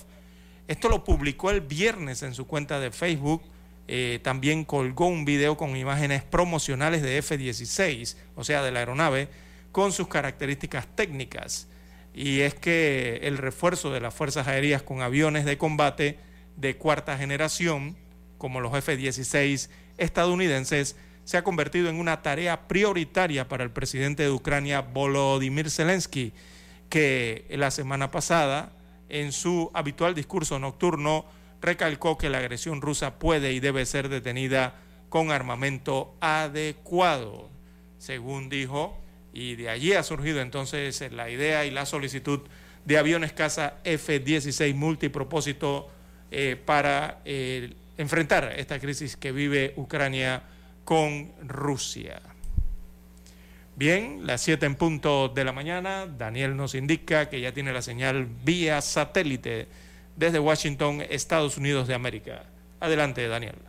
Esto lo publicó el viernes en su cuenta de Facebook. Eh, también colgó un video con imágenes promocionales de F-16, o sea, de la aeronave, con sus características técnicas. Y es que el refuerzo de las Fuerzas Aéreas con aviones de combate de cuarta generación, como los F-16 estadounidenses, se ha convertido en una tarea prioritaria para el presidente de Ucrania, Volodymyr Zelensky, que la semana pasada, en su habitual discurso nocturno, recalcó que la agresión rusa puede y debe ser detenida con armamento adecuado. Según dijo, y de allí ha surgido entonces la idea y la solicitud de aviones caza F-16 multipropósito eh, para eh, enfrentar esta crisis que vive Ucrania con Rusia. Bien, las 7 en punto de la mañana, Daniel nos indica que ya tiene la señal vía satélite desde Washington, Estados Unidos de América. Adelante, Daniel.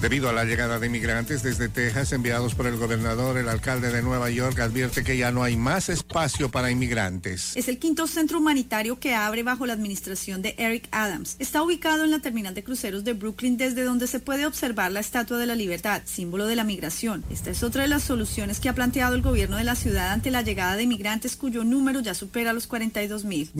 Debido a la llegada de inmigrantes desde Texas enviados por el gobernador, el alcalde de Nueva York advierte que ya no hay más espacio para inmigrantes. Es el quinto centro humanitario que abre bajo la administración de Eric Adams. Está ubicado en la terminal de cruceros de Brooklyn desde donde se puede observar la Estatua de la Libertad, símbolo de la migración. Esta es otra de las soluciones que ha planteado el gobierno de la ciudad ante la llegada de inmigrantes cuyo número ya supera los 42 mil.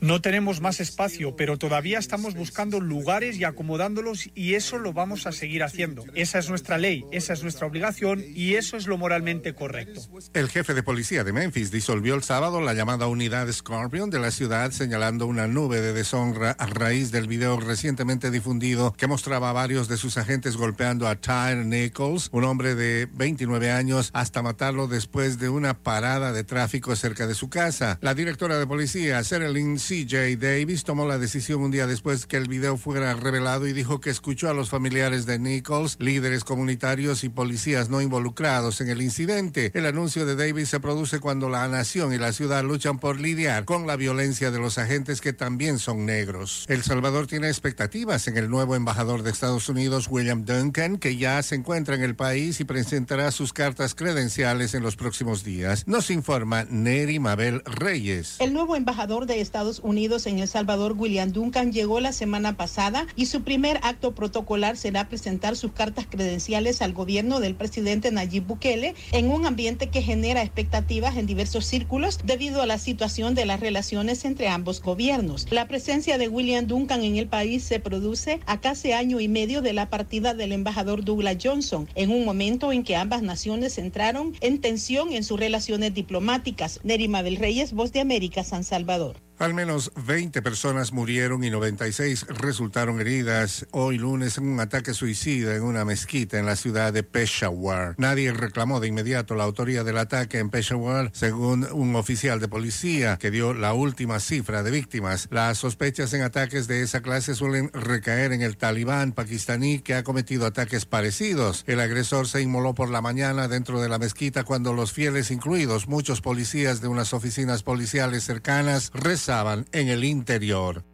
No tenemos más espacio, pero todavía estamos buscando lugares y acomodándolos y eso lo vamos a seguir haciendo. Esa es nuestra ley, esa es nuestra obligación y eso es lo moralmente correcto. El jefe de policía de Memphis disolvió el sábado la llamada unidad Scorpion de la ciudad señalando una nube de deshonra a raíz del video recientemente difundido que mostraba a varios de sus agentes golpeando a Tyre Nichols, un hombre de 29 años, hasta matarlo después de una parada de tráfico cerca de su casa. La directora de policía, Lynn CJ Davis tomó la decisión un día después que el video fuera revelado y dijo que escuchó a los familiares de Nichols, líderes comunitarios y policías no involucrados en el incidente. El anuncio de Davis se produce cuando la nación y la ciudad luchan por lidiar con la violencia de los agentes que también son negros. El Salvador tiene expectativas en el nuevo embajador de Estados Unidos, William Duncan, que ya se encuentra en el país y presentará sus cartas credenciales en los próximos días. Nos informa Neri Mabel Reyes. El nuevo embajador de Estados Unidos en El Salvador, William Duncan, llegó la semana pasada y su primer acto protocolar será presentar sus cartas credenciales al gobierno del presidente Nayib Bukele en un ambiente que genera expectativas en diversos círculos debido a la situación de las relaciones entre ambos gobiernos. La presencia de William Duncan en el país se produce a casi año y medio de la partida del embajador Douglas Johnson, en un momento en que ambas naciones entraron en tensión en sus relaciones diplomáticas. Nerima del Reyes, Voz de América, San Salvador. Al menos 20 personas murieron y 96 resultaron heridas hoy lunes en un ataque suicida en una mezquita en la ciudad de Peshawar. Nadie reclamó de inmediato la autoría del ataque en Peshawar, según un oficial de policía que dio la última cifra de víctimas. Las sospechas en ataques de esa clase suelen recaer en el talibán pakistaní que ha cometido ataques parecidos. El agresor se inmoló por la mañana dentro de la mezquita cuando los fieles, incluidos muchos policías de unas oficinas policiales cercanas, en el interior.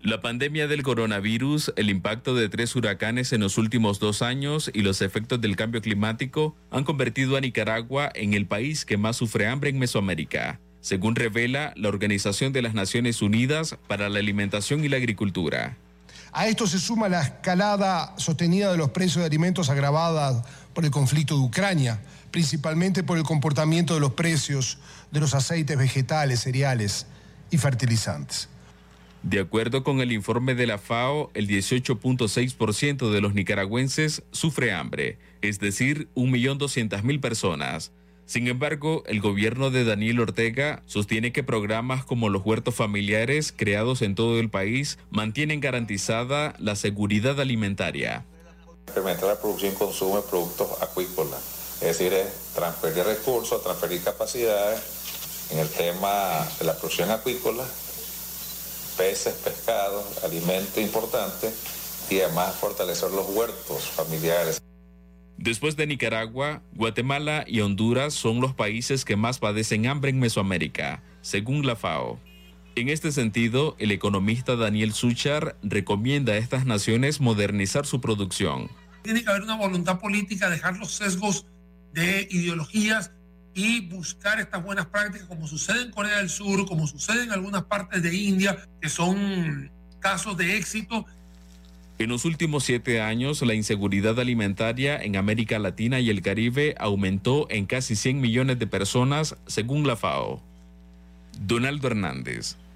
La pandemia del coronavirus, el impacto de tres huracanes en los últimos dos años y los efectos del cambio climático han convertido a Nicaragua en el país que más sufre hambre en Mesoamérica, según revela la Organización de las Naciones Unidas para la Alimentación y la Agricultura. A esto se suma la escalada sostenida de los precios de alimentos agravada por el conflicto de Ucrania principalmente por el comportamiento de los precios de los aceites vegetales, cereales y fertilizantes. De acuerdo con el informe de la FAO, el 18.6% de los nicaragüenses sufre hambre, es decir, 1.200.000 personas. Sin embargo, el gobierno de Daniel Ortega sostiene que programas como los huertos familiares creados en todo el país mantienen garantizada la seguridad alimentaria. Incrementar la producción y consumo de productos acuícolas es decir, es transferir recursos, transferir capacidades en el tema de la producción acuícola, peces, pescados, alimento importante y además fortalecer los huertos familiares. Después de Nicaragua, Guatemala y Honduras son los países que más padecen hambre en Mesoamérica, según la FAO. En este sentido, el economista Daniel Suchar recomienda a estas naciones modernizar su producción. Tiene que haber una voluntad política, dejar los sesgos de ideologías y buscar estas buenas prácticas como sucede en Corea del Sur, como sucede en algunas partes de India, que son casos de éxito. En los últimos siete años, la inseguridad alimentaria en América Latina y el Caribe aumentó en casi 100 millones de personas, según la FAO. Donaldo Hernández,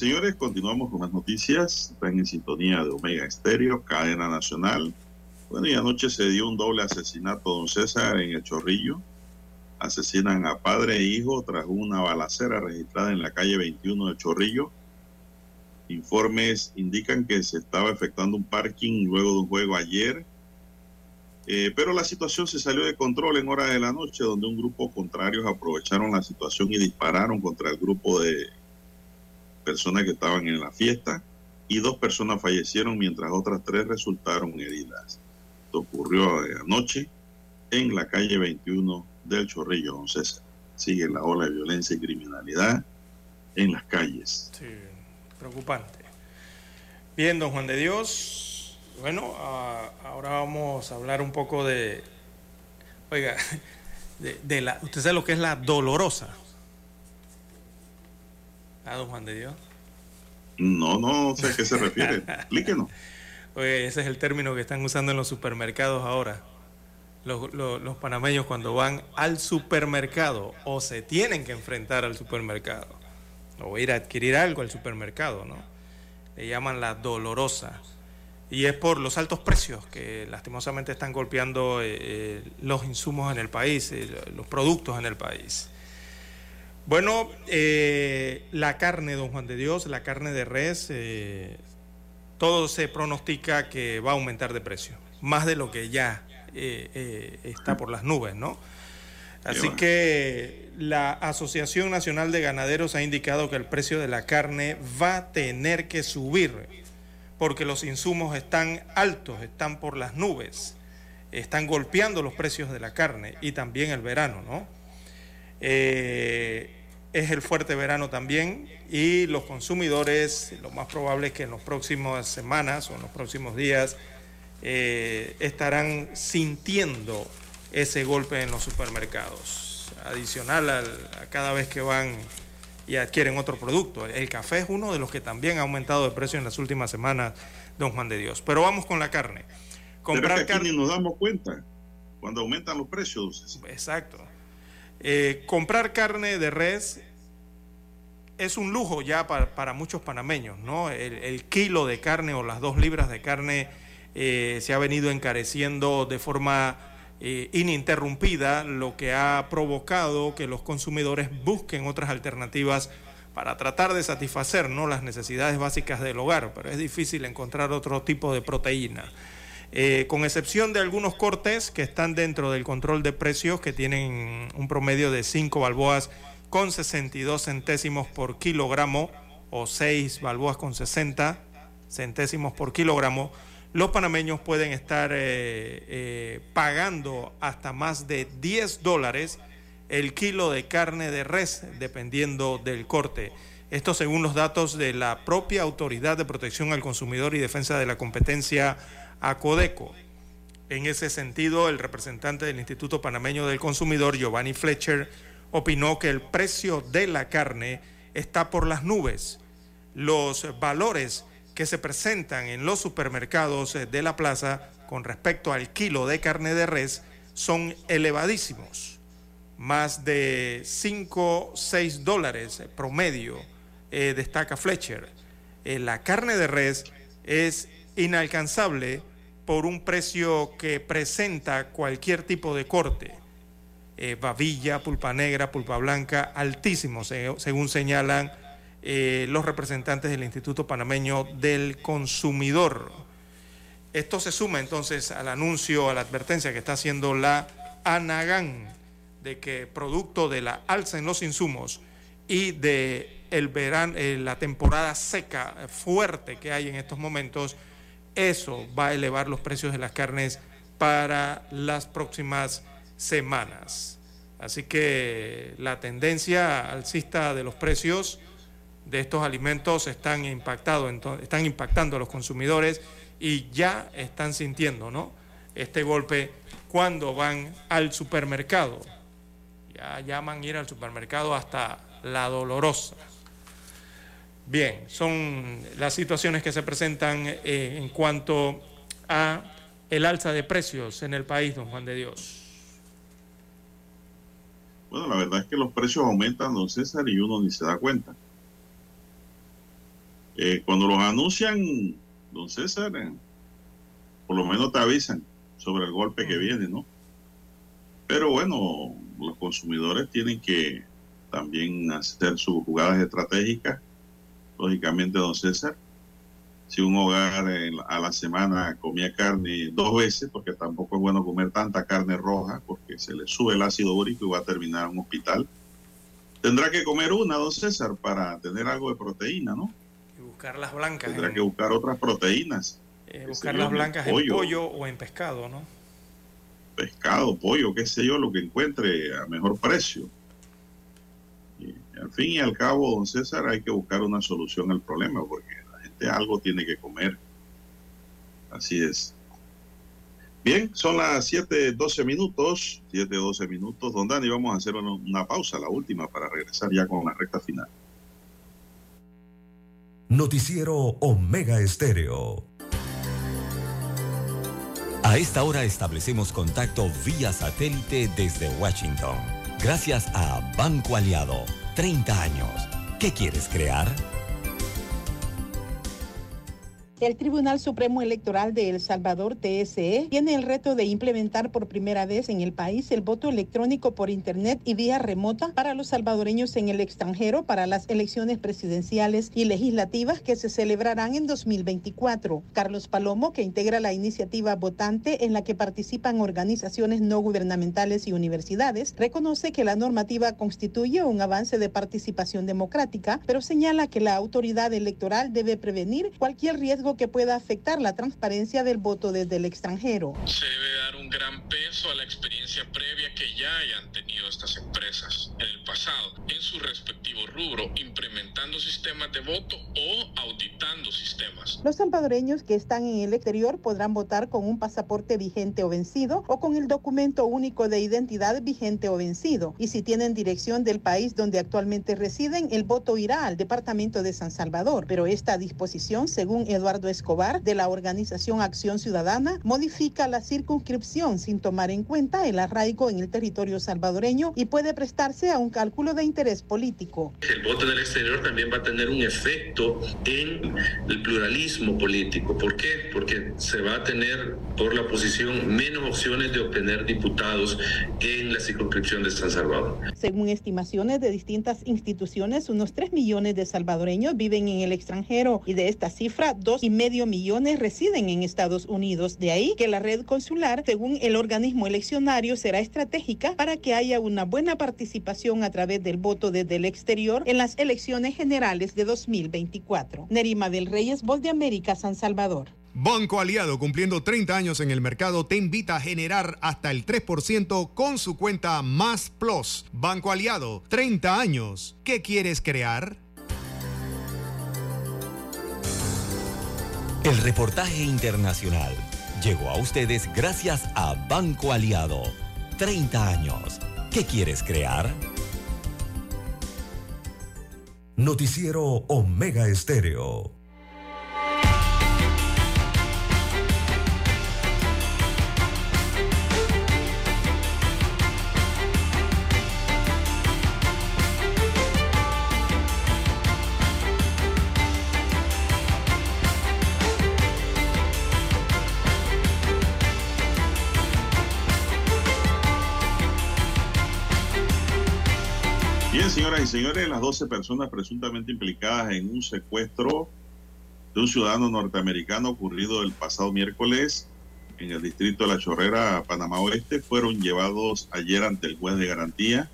Señores, continuamos con las noticias. Están en sintonía de Omega Estéreo, cadena nacional. Bueno, y anoche se dio un doble asesinato, don César, en el Chorrillo. Asesinan a padre e hijo tras una balacera registrada en la calle 21 del Chorrillo. Informes indican que se estaba efectuando un parking luego de un juego ayer. Eh, pero la situación se salió de control en horas de la noche, donde un grupo contrarios aprovecharon la situación y dispararon contra el grupo de personas que estaban en la fiesta y dos personas fallecieron mientras otras tres resultaron heridas. Esto ocurrió anoche en la calle 21 del Chorrillo, don César. Sigue la ola de violencia y criminalidad en las calles. Sí, preocupante. Bien, don Juan de Dios. Bueno, ah, ahora vamos a hablar un poco de, oiga, [laughs] de, de la, usted sabe lo que es la dolorosa. ¿Ah, don Juan de Dios? No, no sé a qué se refiere. Explíquenos. [laughs] Oye, ese es el término que están usando en los supermercados ahora. Los, los- los panameños cuando van al supermercado o se tienen que enfrentar al supermercado o ir a adquirir algo al supermercado, ¿no? Le llaman la dolorosa. Y es por los altos precios que lastimosamente están golpeando eh, eh, los insumos en el país, eh, los productos en el país. Bueno, eh, la carne, don Juan de Dios, la carne de res, eh, todo se pronostica que va a aumentar de precio, más de lo que ya eh, eh, está por las nubes, ¿no? Así que la Asociación Nacional de Ganaderos ha indicado que el precio de la carne va a tener que subir porque los insumos están altos, están por las nubes, están golpeando los precios de la carne y también el verano, ¿no? Eh, es el fuerte verano también y los consumidores, lo más probable es que en las próximas semanas o en los próximos días eh, estarán sintiendo ese golpe en los supermercados, adicional al- a cada vez que van y adquieren otro producto. El café es uno de los que también ha aumentado de precio en las últimas semanas, don Juan de Dios. Pero vamos con la carne. Pero es Comprar que aquí carne. ni nos damos cuenta cuando aumentan los precios. Exacto. Eh, comprar carne de res es un lujo ya para, para muchos panameños, ¿no? El, kilo de carne o las dos libras de carne eh, se ha venido encareciendo de forma eh, ininterrumpida, lo que ha provocado que los consumidores busquen otras alternativas para tratar de satisfacer ¿no? las necesidades básicas del hogar, pero es difícil encontrar otro tipo de proteína. Eh, con excepción de algunos cortes que están dentro del control de precios, que tienen un promedio de 5 balboas con 62 centésimos por kilogramo o 6 balboas con 60 centésimos por kilogramo, los panameños pueden estar eh, eh, pagando hasta más de 10 dólares el kilo de carne de res, dependiendo del corte. Esto según los datos de la propia Autoridad de Protección al Consumidor y Defensa de la Competencia, ACODECO. En ese sentido, el representante del Instituto Panameño del Consumidor, Giovanni Fletcher, opinó que el precio de la carne está por las nubes. Los valores que se presentan en los supermercados de la plaza con respecto al kilo de carne de res son elevadísimos. Más de 5, 6 dólares promedio, eh, destaca Fletcher. Eh, la carne de res es inalcanzable por un precio que presenta cualquier tipo de corte. Eh, babilla, pulpa negra, pulpa blanca, altísimos, según señalan los representantes del Instituto Panameño del Consumidor. Esto se suma entonces al anuncio, a la advertencia que está haciendo la ANAGAN de que producto de la alza en los insumos y de el verano, eh, la temporada seca eh, fuerte que hay en estos momentos, eso va a elevar los precios de las carnes para las próximas semanas. Así que la tendencia alcista de los precios de estos alimentos están, están impactando a los consumidores y ya están sintiendo ¿no? este golpe cuando van al supermercado. Ya llaman ir al supermercado hasta la dolorosa. Bien, son las situaciones que se presentan eh, en cuanto a el alza de precios en el país, don Juan de Dios. Bueno, la verdad es que los precios aumentan, don César, y uno ni se da cuenta. Eh, cuando los anuncian don César, eh, por lo menos te avisan sobre el golpe que viene, ¿no? Pero bueno, los consumidores tienen que también hacer sus jugadas estratégicas. Lógicamente, don César, si un hogar a la semana comía carne dos veces, porque tampoco es bueno comer tanta carne roja, porque se le sube el ácido úrico y va a terminar en un hospital, tendrá que comer una, don César, para tener algo de proteína, ¿no? buscar las blancas. Tendrá que buscar otras proteínas. Eh, buscar las blancas en pollo o en pescado, ¿no? Pescado, pollo, qué sé yo, lo que encuentre a mejor precio. Al fin y al cabo, don César, hay que buscar una solución al problema, porque la gente algo tiene que comer. Así es. Bien, son las 7:12 minutos, 7:12 minutos. Don Dani, vamos a hacer una pausa, la última, para regresar ya con la recta final. Noticiero Omega Estéreo. A esta hora establecemos contacto vía satélite desde Washington. Gracias a Banco Aliado. 30 años. ¿Qué quieres crear? El Tribunal Supremo Electoral de El Salvador, TSE, tiene el reto de implementar por primera vez en el país el voto electrónico por Internet y vía remota para los salvadoreños en el extranjero para las elecciones presidenciales y legislativas que se celebrarán en 2024. Carlos Palomo, que integra la iniciativa votante en la que participan organizaciones no gubernamentales y universidades, reconoce que la normativa constituye un avance de participación democrática, pero señala que la autoridad electoral debe prevenir cualquier riesgo que pueda afectar la transparencia del voto desde el extranjero. Se debe dar un gran peso a la experiencia previa que ya hayan tenido estas empresas en el pasado, en su respectivo rubro, implementando sistemas de voto o auditando sistemas. Los salvadoreños que están en el exterior podrán votar con un pasaporte vigente o vencido o con el documento único de identidad vigente o vencido. Y si tienen dirección del país donde actualmente residen, el voto irá al Departamento de San Salvador. Pero esta disposición, según Eduardo Escobar de la organización Acción Ciudadana, modifica la circunscripción sin tomar en cuenta el arraigo en el territorio salvadoreño y puede prestarse a un cálculo de interés político. El voto en el exterior también va a tener un efecto en el pluralismo político. ¿Por qué? Porque se va a tener por la oposición menos opciones de obtener diputados en la circunscripción de San Salvador. Según estimaciones de distintas instituciones, unos 3 millones de salvadoreños viven en el extranjero y de esta cifra, dos medio millones residen en Estados Unidos. De ahí que la red consular, según el organismo eleccionario, será estratégica para que haya una buena participación a través del voto desde el exterior en las elecciones generales de 2024. Nerima del Reyes, Voz de América, San Salvador. Banco Aliado, cumpliendo 30 años en el mercado, te invita a generar hasta el 3% con su cuenta Más Plus. Banco Aliado, 30 años. ¿Qué quieres crear? El reportaje internacional llegó a ustedes gracias a Banco Aliado. 30 años. ¿Qué quieres crear? Noticiero Omega Estéreo. Señoras y señores, las 12 personas presuntamente implicadas en un secuestro de un ciudadano norteamericano ocurrido el pasado miércoles en el distrito de La Chorrera, Panamá Oeste, fueron llevados ayer ante el juez de garantía.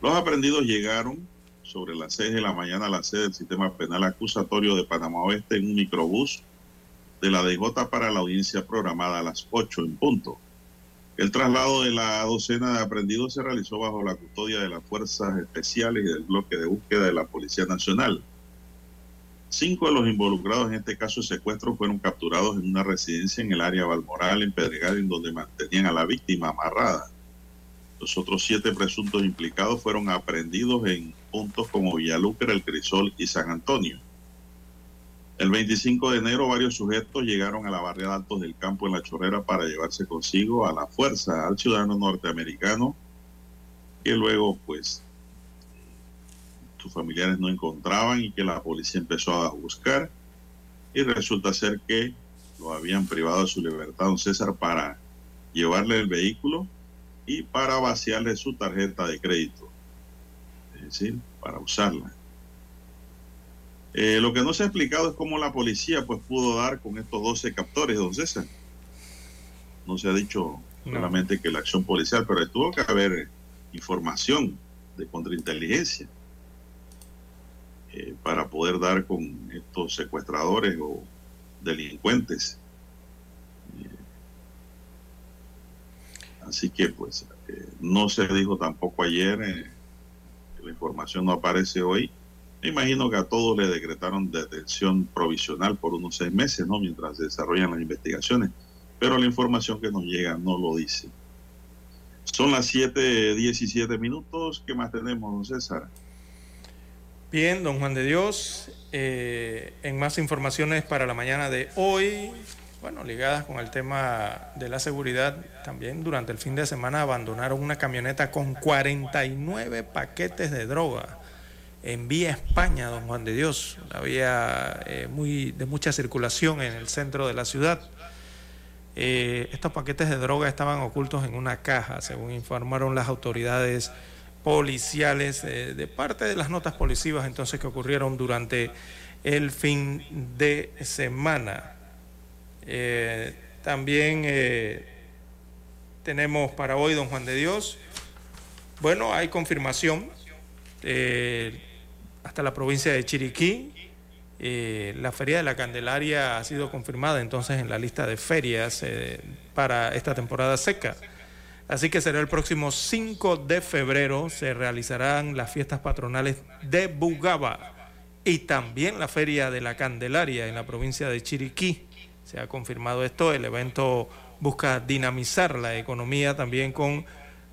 Los aprendidos llegaron sobre las 6 de la mañana a la sede del sistema penal acusatorio de Panamá Oeste en un microbús de la DJ para la audiencia programada a las 8 en punto. El traslado de la docena de aprendidos se realizó bajo la custodia de las fuerzas especiales y del bloque de búsqueda de la Policía Nacional. Cinco de los involucrados en este caso de secuestro fueron capturados en una residencia en el área Balmoral, en Pedregal, en donde mantenían a la víctima amarrada. Los otros siete presuntos implicados fueron aprendidos en puntos como Villalucre, El Crisol y San Antonio. El 25 de enero varios sujetos llegaron a la barriada Altos del Campo en La Chorrera para llevarse consigo a la fuerza al ciudadano norteamericano que luego pues sus familiares no encontraban y que la policía empezó a buscar. Y resulta ser que lo habían privado de su libertad don César para llevarle el vehículo y para vaciarle su tarjeta de crédito es decir, para usarla eh, lo que no se ha explicado es cómo la policía pues pudo dar con estos 12 captores, don César. No se ha dicho No. solamente que la acción policial, pero tuvo que haber información de contrainteligencia eh, para poder dar con estos secuestradores o delincuentes. Eh, así que pues eh, no se dijo tampoco ayer, eh, la información no aparece hoy. Me imagino que a todos le decretaron detención provisional por unos seis meses, ¿no? Mientras se desarrollan las investigaciones. Pero la información que nos llega no lo dice. Son las 7:17 minutos. ¿Qué más tenemos, don César? Bien, don Juan de Dios, eh, en más informaciones para la mañana de hoy, bueno, ligadas con el tema de la seguridad, también durante el fin de semana abandonaron una camioneta con 49 paquetes de droga en vía España, don Juan de Dios, una vía eh, muy, de mucha circulación en el centro de la ciudad. Eh, estos paquetes de droga estaban ocultos en una caja, según informaron las autoridades policiales eh, de parte de las notas policivas entonces que ocurrieron durante el fin de semana. También tenemos para hoy, don Juan de Dios, bueno, hay confirmación eh, hasta la provincia de Chiriquí. eh, la Feria de la Candelaria ha sido confirmada entonces en la lista de ferias eh, para esta temporada seca. Así que será el próximo 5 de febrero, se realizarán las fiestas patronales de Bugaba y también la Feria de la Candelaria en la provincia de Chiriquí. Se ha confirmado esto, el evento busca dinamizar la economía también con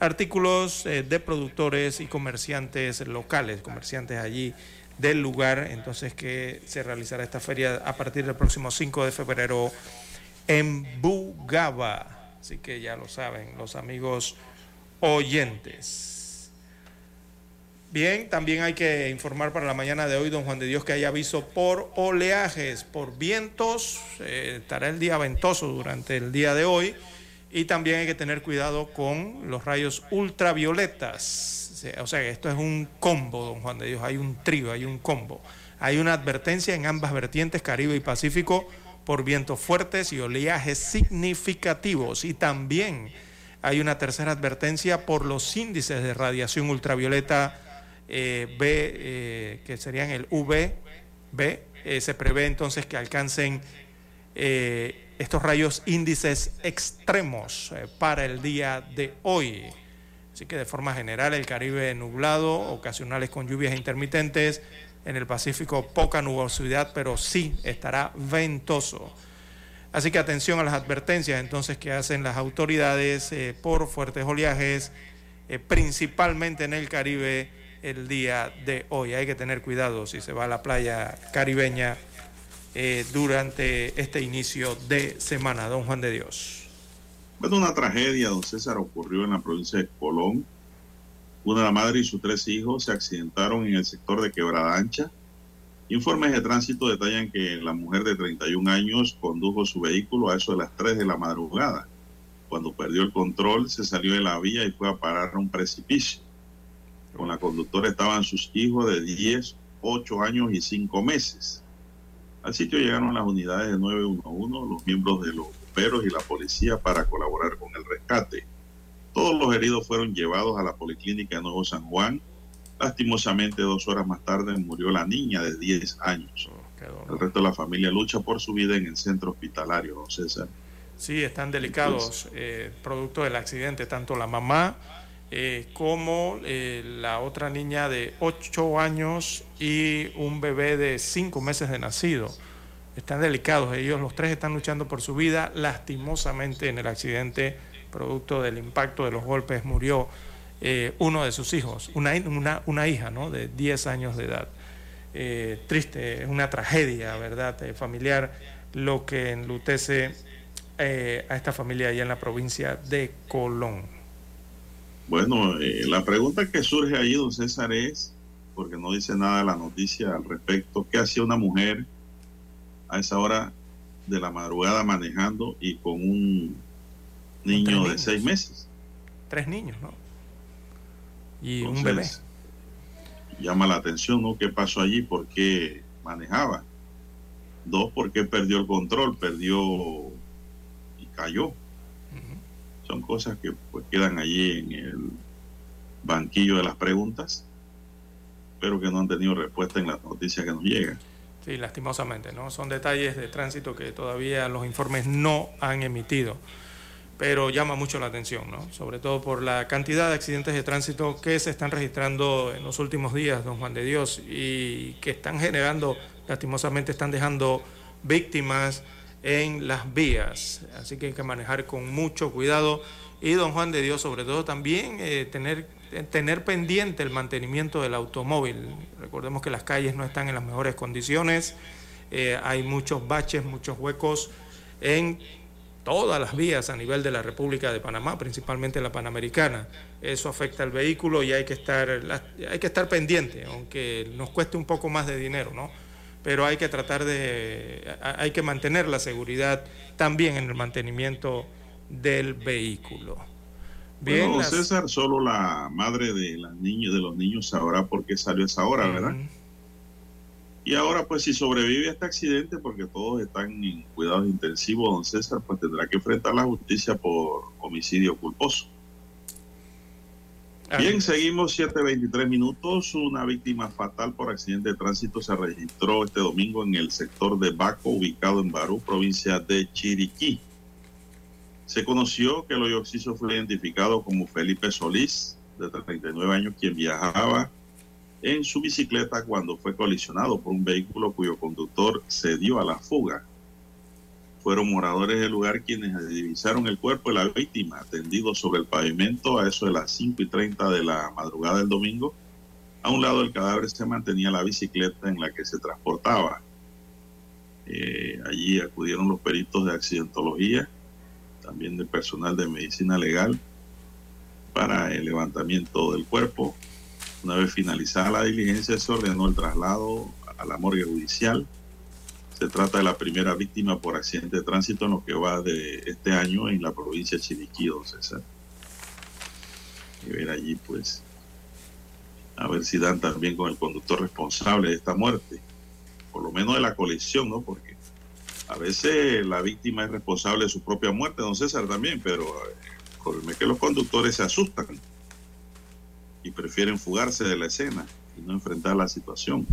artículos eh, de productores y comerciantes locales, comerciantes allí del lugar, entonces que se realizará esta feria a partir del próximo 5 de febrero en Bugaba. Así que ya lo saben los amigos oyentes. Bien, también hay que informar para la mañana de hoy, don Juan de Dios, que hay aviso por oleajes, por vientos. eh, estará el día ventoso durante el día de hoy. Y también hay que tener cuidado con los rayos ultravioletas. O sea, esto es un combo, don Juan de Dios. Hay un trío, hay un combo. Hay una advertencia en ambas vertientes, Caribe y Pacífico, por vientos fuertes y oleajes significativos. Y también hay una tercera advertencia por los índices de radiación ultravioleta eh, B, eh, que serían el UV. Eh, se prevé entonces que alcancen estos rayos índices extremos eh, para el día de hoy. Así que de forma general el Caribe nublado, ocasionales con lluvias intermitentes, en el Pacífico poca nubosidad, pero sí estará ventoso. Así que atención a las advertencias entonces que hacen las autoridades eh, por fuertes oleajes, eh, principalmente en el Caribe el día de hoy. Hay que tener cuidado si se va a la playa caribeña eh, durante este inicio de semana. Don Juan de Dios. Bueno, una tragedia, don César, ocurrió en la provincia de Colón. Una madre y sus tres hijos se accidentaron en el sector de Quebrada Ancha. Informes de tránsito detallan que la mujer de 31 años condujo su vehículo a eso de las 3 de la madrugada. Cuando perdió el control, se salió de la vía y fue a parar a un precipicio. Con la conductora estaban sus hijos de 10, 8 años y 5 meses. Al sitio llegaron las unidades de 911, los miembros de los bomberos y la policía para colaborar con el rescate. Todos los heridos fueron llevados a la policlínica de Nuevo San Juan. Lastimosamente, dos horas más tarde murió la niña de 10 años. El resto de la familia lucha por su vida en el centro hospitalario, don César. Sí, están delicados, eh, producto del accidente, tanto la mamá eh, como eh, la otra niña de 8 años y un bebé de 5 meses de nacido. Están delicados, ellos los tres están luchando por su vida. Lastimosamente en el accidente, producto del impacto de los golpes, murió eh, uno de sus hijos, una, una, una hija ¿no? de 10 años de edad. Eh, triste, es una tragedia, ¿verdad?, familiar, lo que enlutece a esta familia allá en la provincia de Colón. Bueno, eh, la pregunta que surge ahí, don César, es, porque no dice nada la noticia al respecto, ¿qué hacía una mujer a esa hora de la madrugada manejando y con un niño de niños. seis meses? Tres niños, ¿no? Y un Entonces, bebé. Llama la atención, ¿no? ¿Qué pasó allí? ¿Por qué manejaba? Dos, ¿por qué perdió el control? Perdió y cayó. Son cosas que pues quedan allí en el banquillo de las preguntas, pero que no han tenido respuesta en las noticias que nos llegan. Sí, lastimosamente, ¿no? Son detalles de tránsito que todavía los informes no han emitido, pero llama mucho la atención, ¿no? Sobre todo por la cantidad de accidentes de tránsito que se están registrando en los últimos días, don Juan de Dios, y que están generando, lastimosamente, están dejando víctimas en las vías. Así que hay que manejar con mucho cuidado. Y don Juan de Dios, sobre todo también eh, tener, tener pendiente el mantenimiento del automóvil. Recordemos que las calles no están en las mejores condiciones. Eh, hay muchos baches, muchos huecos en todas las vías a nivel de la República de Panamá, principalmente la Panamericana. Eso afecta al vehículo y hay que estar, hay que estar pendiente, aunque nos cueste un poco más de dinero, ¿no? Pero hay que tratar de, hay que mantener la seguridad también en el mantenimiento del vehículo. Bien, bueno, las- César, solo la madre de, las niños, de los niños sabrá por qué salió esa hora, ¿verdad? Y ahora, pues, si sobrevive a este accidente, porque todos están en cuidados intensivos, don César, pues tendrá que enfrentar la justicia por homicidio culposo. Bien, seguimos 7.23 minutos. Una víctima fatal por accidente de tránsito se registró este domingo en el sector de Baco, ubicado en Barú, provincia de Chiriquí. Se conoció que el hoyo occiso fue identificado como Felipe Solís, de 39 años, quien viajaba en su bicicleta cuando fue colisionado por un vehículo cuyo conductor se dio a la fuga. Fueron moradores del lugar quienes divisaron el cuerpo de la víctima tendido sobre el pavimento a eso de las 5 y 30 de la madrugada del domingo. A un lado del cadáver se mantenía la bicicleta en la que se transportaba. Eh, allí acudieron los peritos de accidentología, también del personal de medicina legal, para el levantamiento del cuerpo. Una vez finalizada la diligencia, se ordenó el traslado a la morgue judicial. Se trata de la primera víctima por accidente de tránsito en lo que va de este año en la provincia de Chiriquí, don César. Y ver allí, pues, a ver si dan también con el conductor responsable de esta muerte, por lo menos de la colisión, ¿no? Porque a veces la víctima es responsable de su propia muerte, don César también, pero eh, el que los conductores se asustan y prefieren fugarse de la escena y no enfrentar la situación.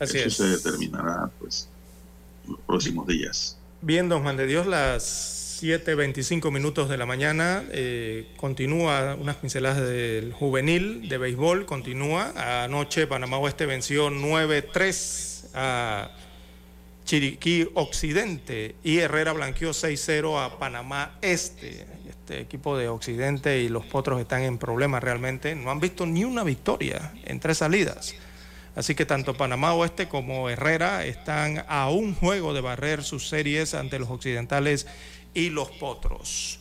Así Eso es. se determinará, pues, en los próximos días. Bien, don Juan de Dios, las 7.25 minutos de la mañana. eh, continúa unas pinceladas del juvenil de béisbol. Continúa. Anoche Panamá Oeste venció 9-3 a Chiriquí Occidente y Herrera blanqueó 6-0 a Panamá Este. Este equipo de Occidente y los Potros están en problemas realmente. No han visto ni una victoria en tres salidas. Así que tanto Panamá Oeste como Herrera están a un juego de barrer sus series ante los occidentales y los Potros.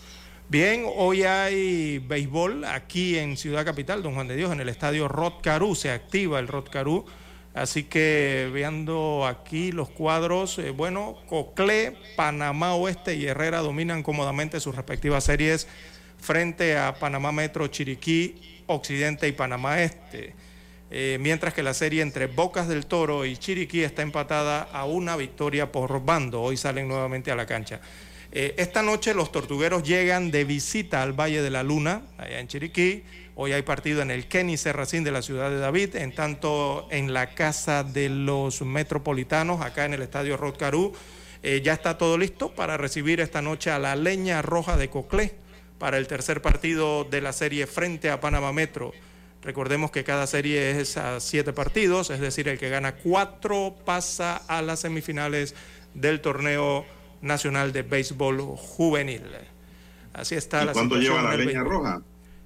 Bien, hoy hay béisbol aquí en Ciudad Capital, Don Juan de Dios, en el estadio Rod Caru. Se activa el Rod Caru. Así que viendo aquí los cuadros, eh, bueno, Coclé, Panamá Oeste y Herrera dominan cómodamente sus respectivas series frente a Panamá Metro, Chiriquí, Occidente y Panamá Este. Eh, mientras que la serie entre Bocas del Toro y Chiriquí está empatada a una victoria por bando. Hoy salen nuevamente a la cancha. Eh, esta noche los tortugueros llegan de visita al Valle de la Luna, allá en Chiriquí. Hoy hay partido en el Kenny Serracín de la ciudad de David, en tanto en la casa de los metropolitanos, acá en el estadio Rotcarú. Eh, ya está todo listo para recibir esta noche a la Leña Roja de Coclé para el tercer partido de la serie frente a Panamá Metro. Recordemos que cada serie es a siete partidos, es decir, el que gana cuatro pasa a las semifinales del torneo nacional de béisbol juvenil. Así está ¿Y la cuánto lleva la leña béisbol. roja?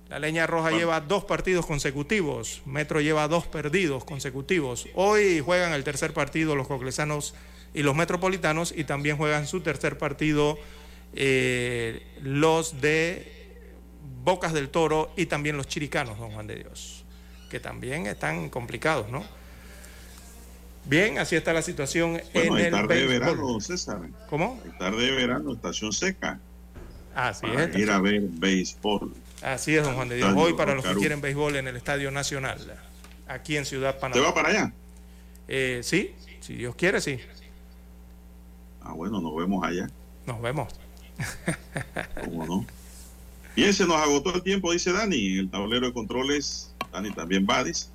La leña roja lleva dos partidos consecutivos, Metro lleva dos perdidos consecutivos. Hoy juegan el tercer partido los coclesanos y los metropolitanos y también juegan su tercer partido eh, los de Bocas del Toro y también los chiricanos, don Juan de Dios, que también están complicados, ¿no? Bien, así está la situación Bueno, en el tarde de verano, César. ¿Cómo? Hay tarde de verano, estación seca. Así para es. ir a ver béisbol. Así es, don Juan de Dios. Hoy para los que quieren béisbol en el Estadio Nacional, aquí en Ciudad Panamá. ¿Te va para allá? Eh, sí, si Dios quiere, sí. Ah, bueno, nos vemos allá. Nos vemos. ¿Cómo no? Bien, se nos agotó el tiempo, dice Dani, en el tablero de controles. Dani también Badis.